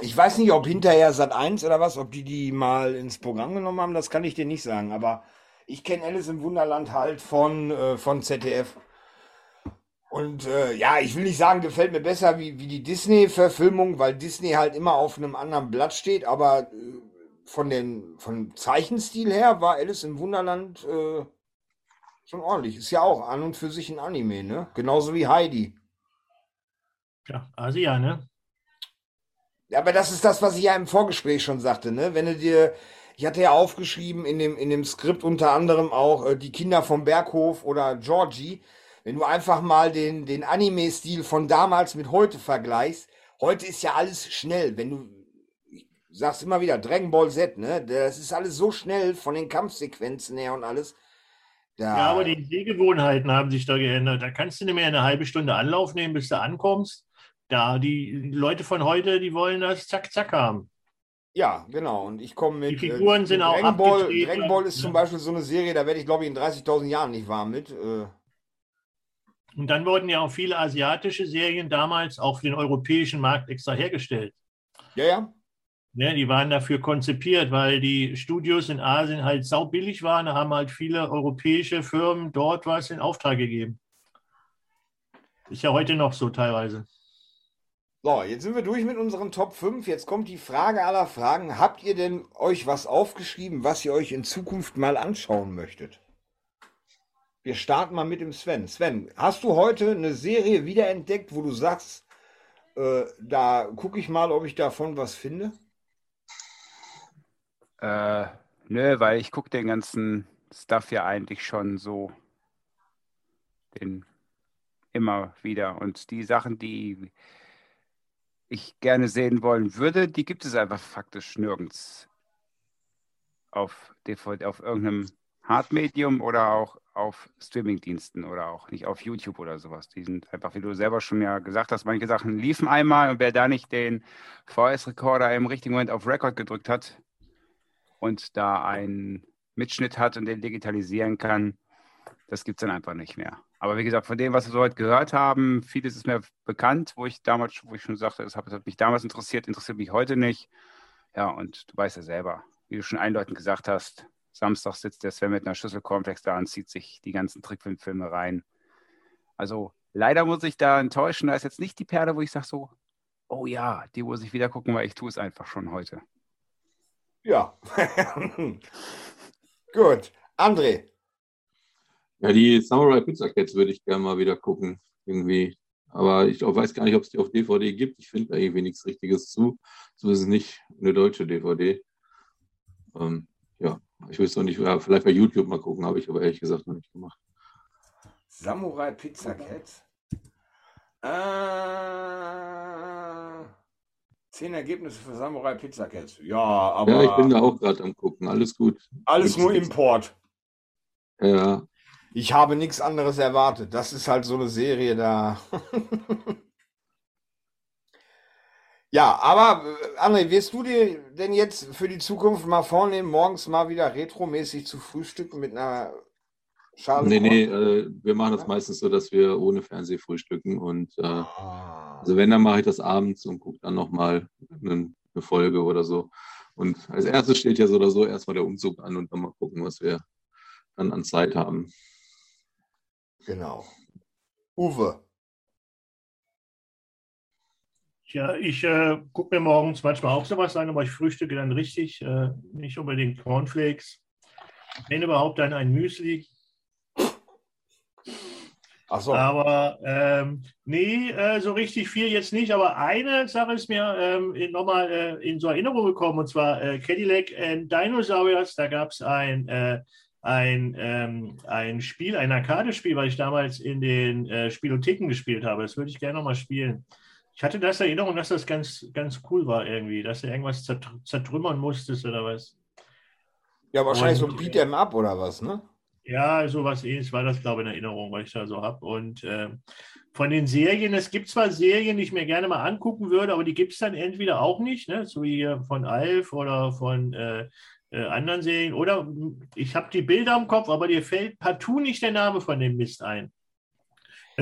Ich weiß nicht, ob hinterher Sat 1 oder was, ob die die mal ins Programm genommen haben, das kann ich dir nicht sagen. Aber ich kenne Alice im Wunderland halt von, äh, von ZDF. Und äh, ja, ich will nicht sagen, gefällt mir besser wie, wie die Disney-Verfilmung, weil Disney halt immer auf einem anderen Blatt steht. Aber äh, von den vom Zeichenstil her war Alice im Wunderland äh, schon ordentlich. Ist ja auch an und für sich ein Anime, ne? Genauso wie Heidi. Ja, ne? Ja, aber das ist das, was ich ja im Vorgespräch schon sagte, ne? Wenn du dir, ich hatte ja aufgeschrieben in dem, in dem Skript unter anderem auch äh, die Kinder vom Berghof oder Georgie. Wenn du einfach mal den, den Anime-Stil von damals mit heute vergleichst, heute ist ja alles schnell. Wenn du, ich sag's immer wieder, Dragon Ball Z, ne? Das ist alles so schnell von den Kampfsequenzen her und alles. Da, Ja, aber die Sehgewohnheiten haben sich da geändert. Da kannst du nicht mehr eine halbe Stunde Anlauf nehmen, bis du ankommst. Da, die Leute von heute, die wollen das zack, zack haben. Ja, genau. Und ich komme mit. Die Figuren sind auch Dragon Ball, abgedreht, Dragon Ball ist ne? zum Beispiel so eine Serie, da werde ich, glaube ich, in 30.000 Jahren nicht warm mit. Äh, Und dann wurden ja auch viele asiatische Serien damals auch für den europäischen Markt extra hergestellt. ja, ja. Ne, die waren dafür konzipiert, weil die Studios in Asien halt saubillig waren. Da haben halt viele europäische Firmen dort was in Auftrag gegeben. Ist ja heute noch so teilweise. So, jetzt sind wir durch mit unseren Top 5. Jetzt kommt die Frage aller Fragen. Habt ihr denn euch was aufgeschrieben, was ihr euch in Zukunft mal anschauen möchtet? Wir starten mal mit dem Sven. Sven, hast du heute eine Serie wiederentdeckt, wo du sagst, äh, da gucke ich mal, ob ich davon was finde? Äh, nö, weil ich gucke den ganzen Stuff ja eigentlich schon so den immer wieder. Und die Sachen, die ich gerne sehen wollen würde, die gibt es einfach faktisch nirgends auf DVD, auf irgendeinem Hardmedium oder auch auf Streamingdiensten oder auch nicht auf YouTube oder sowas. Die sind einfach, wie du selber schon ja gesagt hast, manche Sachen liefen einmal und wer da nicht den VS-Recorder im richtigen Moment auf Record gedrückt hat und da einen Mitschnitt hat und den digitalisieren kann, das gibt es dann einfach nicht mehr. Aber wie gesagt, von dem, was wir so heute gehört haben, vieles ist mir bekannt, wo ich damals, wo ich schon sagte, das hat mich damals interessiert, interessiert mich heute nicht. Ja, und du weißt ja selber, wie du schon eindeutend gesagt hast, Samstag sitzt der Sven mit einer Schüssel Cornflakes da und zieht sich die ganzen Trickfilmfilme rein. Also leider muss ich da enttäuschen, da ist jetzt nicht die Perle, wo ich sage so, oh ja, die muss ich wieder gucken, weil ich tue es einfach schon heute. Ja. Gut. André, Ja, die Samurai Pizza Cats würde ich gerne mal wieder gucken, irgendwie. Aber ich weiß gar nicht, ob es die auf DVD gibt. Ich finde da irgendwie nichts Richtiges zu. So ist es nicht eine deutsche DVD. Ähm, ja, ich weiß noch nicht, ja, vielleicht bei YouTube mal gucken, habe ich aber ehrlich gesagt noch nicht gemacht. Samurai Pizza Cat. Äh, zehn Ergebnisse für Samurai Pizza Cat. Ja, aber Ja, ich bin da auch gerade am gucken. Alles gut. alles nur Import. Ja, Ich habe nichts anderes erwartet. Das ist halt so eine Serie da. Ja, aber äh, André, wirst du dir denn jetzt für die Zukunft mal vornehmen, morgens mal wieder retromäßig zu frühstücken mit einer Schale? nee, nee, äh, wir machen das meistens so, dass wir ohne Fernseh frühstücken und äh, Ah. Also wenn, dann mache ich das abends und gucke dann nochmal eine, eine Folge oder so. Und als erstes steht ja so oder so erstmal der Umzug an und dann mal gucken, was wir dann an Zeit haben. Genau. Uwe. Ja, ich äh, gucke mir morgens manchmal auch sowas an, aber ich frühstücke dann richtig, äh, nicht unbedingt Cornflakes. Wenn überhaupt dann ein Müsli. Ach so. Aber ähm, nee, äh, so richtig viel jetzt nicht. Aber eine Sache ist mir ähm, nochmal äh, in so Erinnerung gekommen, und zwar äh, Cadillac and Dinosauriers. Da gab es ein, äh, ein, ähm, ein Spiel, ein Arcade-Spiel, was ich damals in den äh, Spielotheken gespielt habe. Das würde ich gerne nochmal spielen. Ich hatte das Erinnerung, dass das ganz, ganz cool war irgendwie, dass du irgendwas zertr zertrümmern musstest oder was. Ja, wahrscheinlich so und, Beat 'em up oder was, ne? Ja, sowas ähnliches war das, glaube ich, in Erinnerung, was ich da so habe. Und ähm, von den Serien, es gibt zwar Serien, die ich mir gerne mal angucken würde, aber die gibt es dann entweder auch nicht, ne? so wie hier von Alf oder von äh, äh, anderen Serien. Oder mh, ich habe die Bilder im Kopf, aber dir fällt partout nicht der Name von dem Mist ein.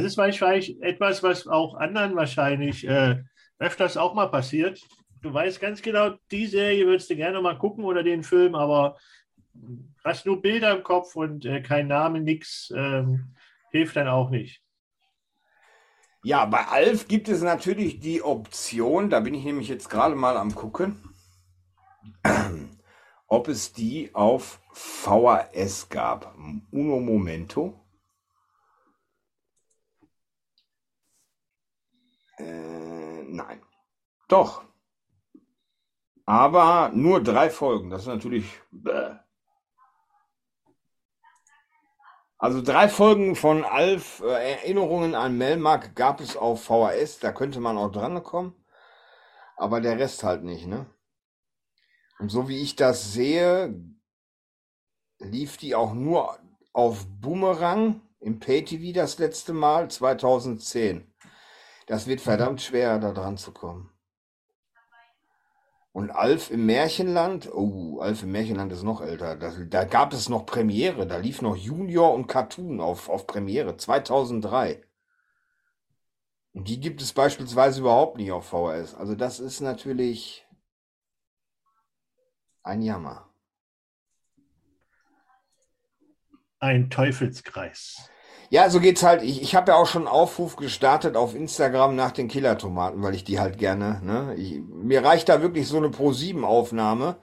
Das ist wahrscheinlich etwas, was auch anderen wahrscheinlich äh, öfters auch mal passiert. Du weißt ganz genau, die Serie würdest du gerne mal gucken oder den Film, aber hast nur Bilder im Kopf und äh, kein Name, nix, ähm, hilft dann auch nicht. Ja, bei Alf gibt es natürlich die Option, da bin ich nämlich jetzt gerade mal am gucken, ob es die auf VHS gab. Uno Momento. Äh, nein. Doch. Aber nur drei Folgen. Das ist natürlich. Bäh. Also drei Folgen von Alf, äh, Erinnerungen an Melmark gab es auf VHS, da könnte man auch dran kommen. Aber der Rest halt nicht, ne? Und so wie ich das sehe, lief die auch nur auf Boomerang im Pay-TV das letzte Mal 2010. Das wird verdammt schwer, da dran zu kommen. Und Alf im Märchenland, oh, Alf im Märchenland ist noch älter. Da, da gab es noch Premiere, da lief noch Junior und Cartoon auf, auf Premiere 2003. Und die gibt es beispielsweise überhaupt nicht auf VHS. Also das ist natürlich ein Jammer. Ein Teufelskreis. Ja, so geht's halt. Ich, ich habe ja auch schon Aufruf gestartet auf Instagram nach den Killertomaten, weil ich die halt gerne, ne? Ich, mir reicht da wirklich so eine Pro-7-Aufnahme.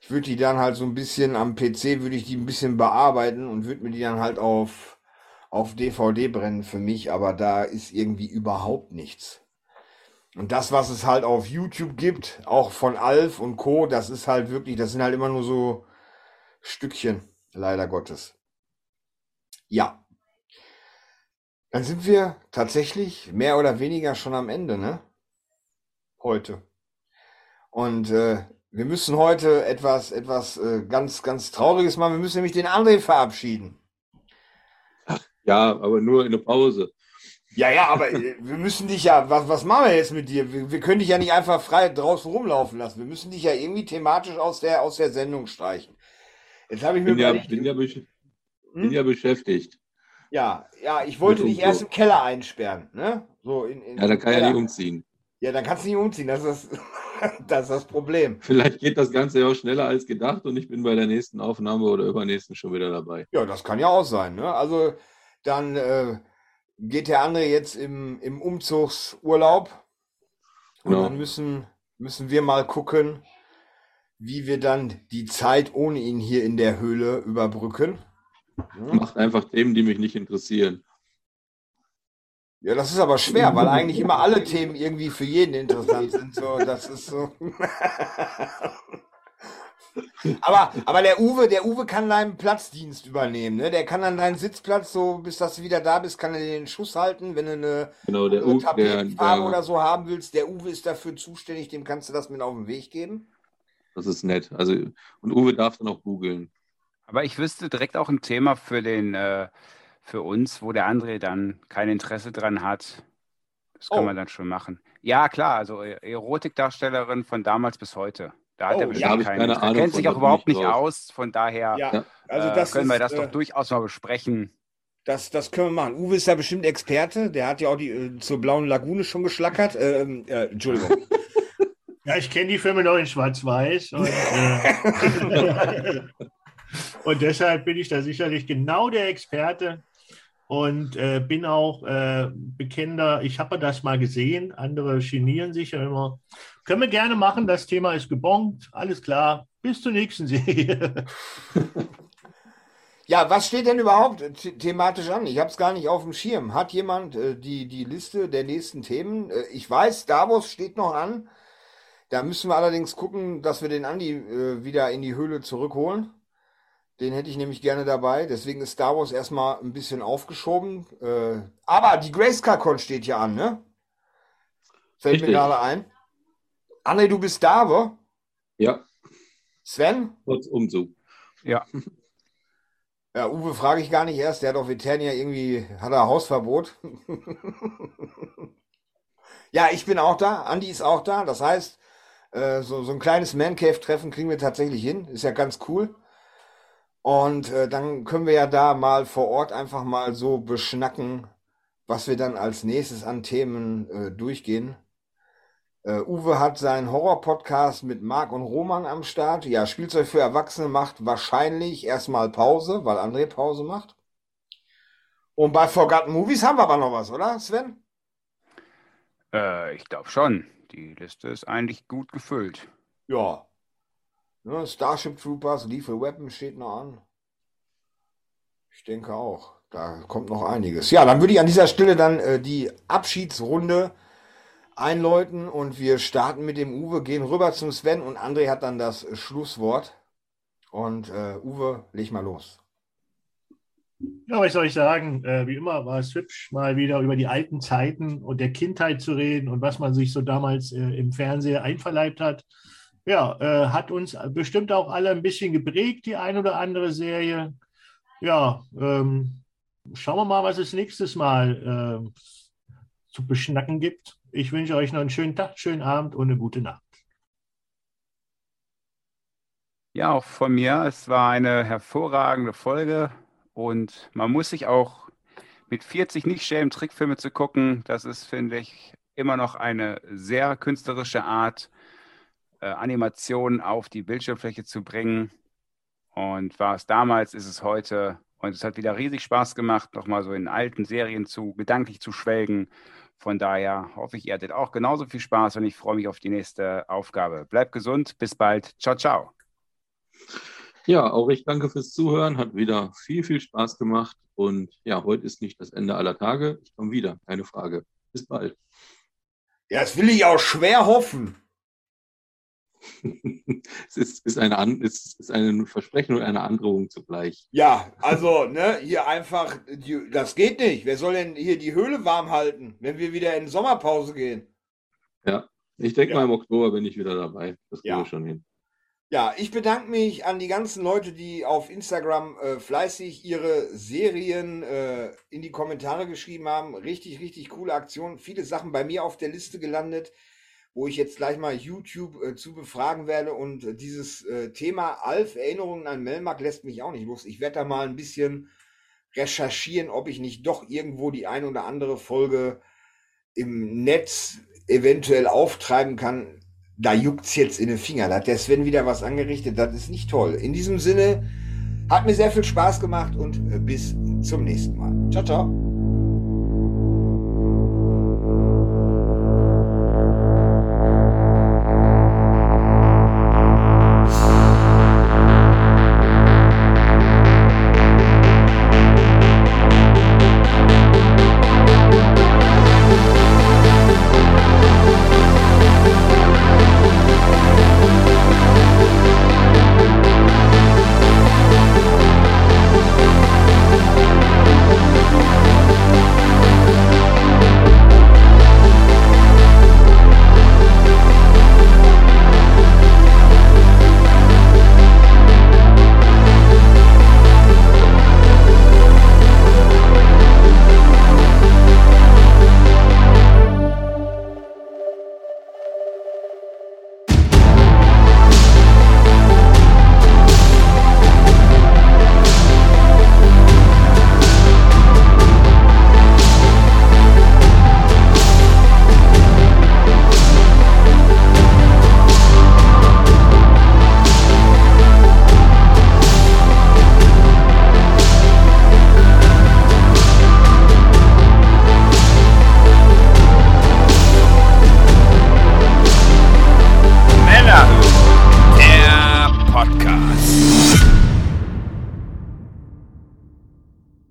Ich würde die dann halt so ein bisschen am PC, würde ich die ein bisschen bearbeiten und würde mir die dann halt auf, auf DVD brennen für mich, aber da ist irgendwie überhaupt nichts. Und das, was es halt auf YouTube gibt, auch von Alf und Co., das ist halt wirklich, das sind halt immer nur so Stückchen, leider Gottes. Ja. Dann sind wir tatsächlich mehr oder weniger schon am Ende, ne? Heute. Und äh, wir müssen heute etwas, etwas äh, ganz, ganz Trauriges machen. Wir müssen nämlich den André verabschieden. Ja, aber nur in der Pause. Ja, ja, aber äh, wir müssen dich ja, was, was machen wir jetzt mit dir? Wir, wir können dich ja nicht einfach frei draußen rumlaufen lassen. Wir müssen dich ja irgendwie thematisch aus der, aus der Sendung streichen. Jetzt habe ich mir Bin ja, bin ja, hm? bin ja beschäftigt. Ja, ja, ich wollte dich erst im Keller einsperren, ne? So in, in, Ja, da kann im ja nicht Keller. umziehen. Ja, dann kannst du nicht umziehen, das ist das, das, ist das Problem. Vielleicht geht das Ganze ja auch schneller als gedacht und ich bin bei der nächsten Aufnahme oder übernächsten schon wieder dabei. Ja, das kann ja auch sein, ne? Also dann äh, geht der andere jetzt im, im Umzugsurlaub und Genau. dann müssen, müssen wir mal gucken, wie wir dann die Zeit ohne ihn hier in der Höhle überbrücken. Ja, Macht einfach Themen, die mich nicht interessieren. Ja, das ist aber schwer, weil eigentlich immer alle Themen irgendwie für jeden interessant sind. So, das ist so. Aber, aber der Uwe, der Uwe kann deinen Platzdienst übernehmen, ne? Der kann dann deinen Sitzplatz, so bis dass du wieder da bist, kann er dir den Schuss halten, wenn du eine Genau, der, andere U- der, Tapetenfarbe der oder so haben willst. Der Uwe ist dafür zuständig, dem kannst du das mit auf den Weg geben. das ist nett. Also, und Uwe darf dann auch googeln. Aber ich wüsste direkt auch ein Thema für den, äh, für uns, wo der André dann kein Interesse dran hat. Das können Oh. wir dann schon machen. Ja, klar, also E- Erotikdarstellerin von damals bis heute. Da hat Oh, er ja, bestimmt keinen keine. Ahnung kennt von, sich auch überhaupt ich nicht aus. Von daher Ja, Ja. also äh, das können wir ist, das äh, doch durchaus mal besprechen. Das, das können wir machen. Uwe ist ja bestimmt Experte. Der hat ja auch die äh, zur Blauen Lagune schon geschlackert. Ähm, äh, Entschuldigung. Ja, ich kenne die Filme noch in Schwarz-Weiß. Und, deshalb bin ich da sicherlich genau der Experte und äh, bin auch äh, bekennender. Ich habe das mal gesehen. Andere genieren sich ja immer. Können wir gerne machen. Das Thema ist gebongt. Alles klar. Bis zur nächsten Serie. Ja, was steht denn überhaupt äh, the thematisch an? Ich habe es gar nicht auf dem Schirm. Hat jemand äh, die, die Liste der nächsten Themen? Äh, ich weiß, Davos steht noch an. Da müssen wir allerdings gucken, dass wir den Andi äh, wieder in die Höhle zurückholen. Den hätte ich nämlich gerne dabei. Deswegen ist Star Wars erstmal ein bisschen aufgeschoben. Äh, aber die Grayscale-Con steht ja an, ne? Fällt mir Richtig. gerade ein. André, du bist da, wo? Ja, Sven? kurz Umzug. Ja, Ja, Uwe frage ich gar nicht erst. Der hat auf Eternia irgendwie, hat er Hausverbot. ja, ich bin auch da. Andi ist auch da. Das heißt, äh, so, so ein kleines Man-Cave-Treffen kriegen wir tatsächlich hin. Ist ja ganz cool. Und äh, dann können wir ja da mal vor Ort einfach mal so beschnacken, was wir dann als nächstes an Themen äh, durchgehen. Äh, Uwe hat seinen Horror-Podcast mit Marc und Roman am Start. Ja, Spielzeug für Erwachsene macht wahrscheinlich erstmal Pause, weil André Pause macht. Und bei Forgotten Movies haben wir aber noch was, oder, Sven? äh, ich glaube schon. Die Liste ist eigentlich gut gefüllt. Ja. Ne, Starship Troopers, Lethal Weapon steht noch an. Ich denke auch. Da kommt noch einiges. Ja, dann würde ich an dieser Stelle dann äh, die Abschiedsrunde einläuten und wir starten mit dem Uwe, gehen rüber zum Sven und André hat dann das Schlusswort. Und äh, Uwe, leg mal los. Ja, was soll ich sagen? Äh, wie immer war es hübsch, mal wieder über die alten Zeiten und der Kindheit zu reden und was man sich so damals äh, im Fernseher einverleibt hat. Ja, äh, hat uns bestimmt auch alle ein bisschen geprägt, die ein oder andere Serie. Ja, ähm, schauen wir mal, was es nächstes Mal äh, zu beschnacken gibt. Ich wünsche euch noch einen schönen Tag, schönen Abend und eine gute Nacht. Ja, auch von mir. Es war eine hervorragende Folge und man muss sich auch mit 40 nicht schämen, Trickfilme zu gucken. Das ist, finde ich, immer noch eine sehr künstlerische Art, äh, Animationen auf die Bildschirmfläche zu bringen. Und war es damals, ist es heute Und es hat wieder riesig Spaß gemacht, nochmal so in alten Serien zu gedanklich zu schwelgen. Von daher hoffe ich, ihr hattet auch genauso viel Spaß und ich freue mich auf die nächste Aufgabe. Bleibt gesund, bis bald. Ciao, ciao. Ja, auch ich danke fürs Zuhören. Hat wieder viel, viel Spaß gemacht. Und ja, heute ist nicht das Ende aller Tage. Ich komme wieder, keine Frage. Bis bald. Ja, das will ich auch schwer hoffen. Es ist, ist, eine, es ist ein Versprechen und eine Androhung zugleich. Ja, also, ne, hier einfach, die, das geht nicht. Wer soll denn hier die Höhle warm halten, wenn wir wieder in Sommerpause gehen? Ja, ich denke ja. mal im Oktober bin ich wieder dabei. Das Ja. wir schon hin. Ja, ich bedanke mich an die ganzen Leute, die auf Instagram äh, fleißig ihre Serien äh, in die Kommentare geschrieben haben. Richtig, richtig coole Aktion. Viele Sachen bei mir auf der Liste gelandet, wo ich jetzt gleich mal YouTube äh, zu befragen werde. Und äh, dieses äh, Thema Alf, Erinnerungen an Melmark, lässt mich auch nicht los. Ich werde da mal ein bisschen recherchieren, ob ich nicht doch irgendwo die ein oder andere Folge im Netz eventuell auftreiben kann. Da juckt's jetzt in den Finger. Da hat der Sven wieder was angerichtet. Das ist nicht toll. In diesem Sinne, hat mir sehr viel Spaß gemacht und äh, bis zum nächsten Mal. Ciao, ciao.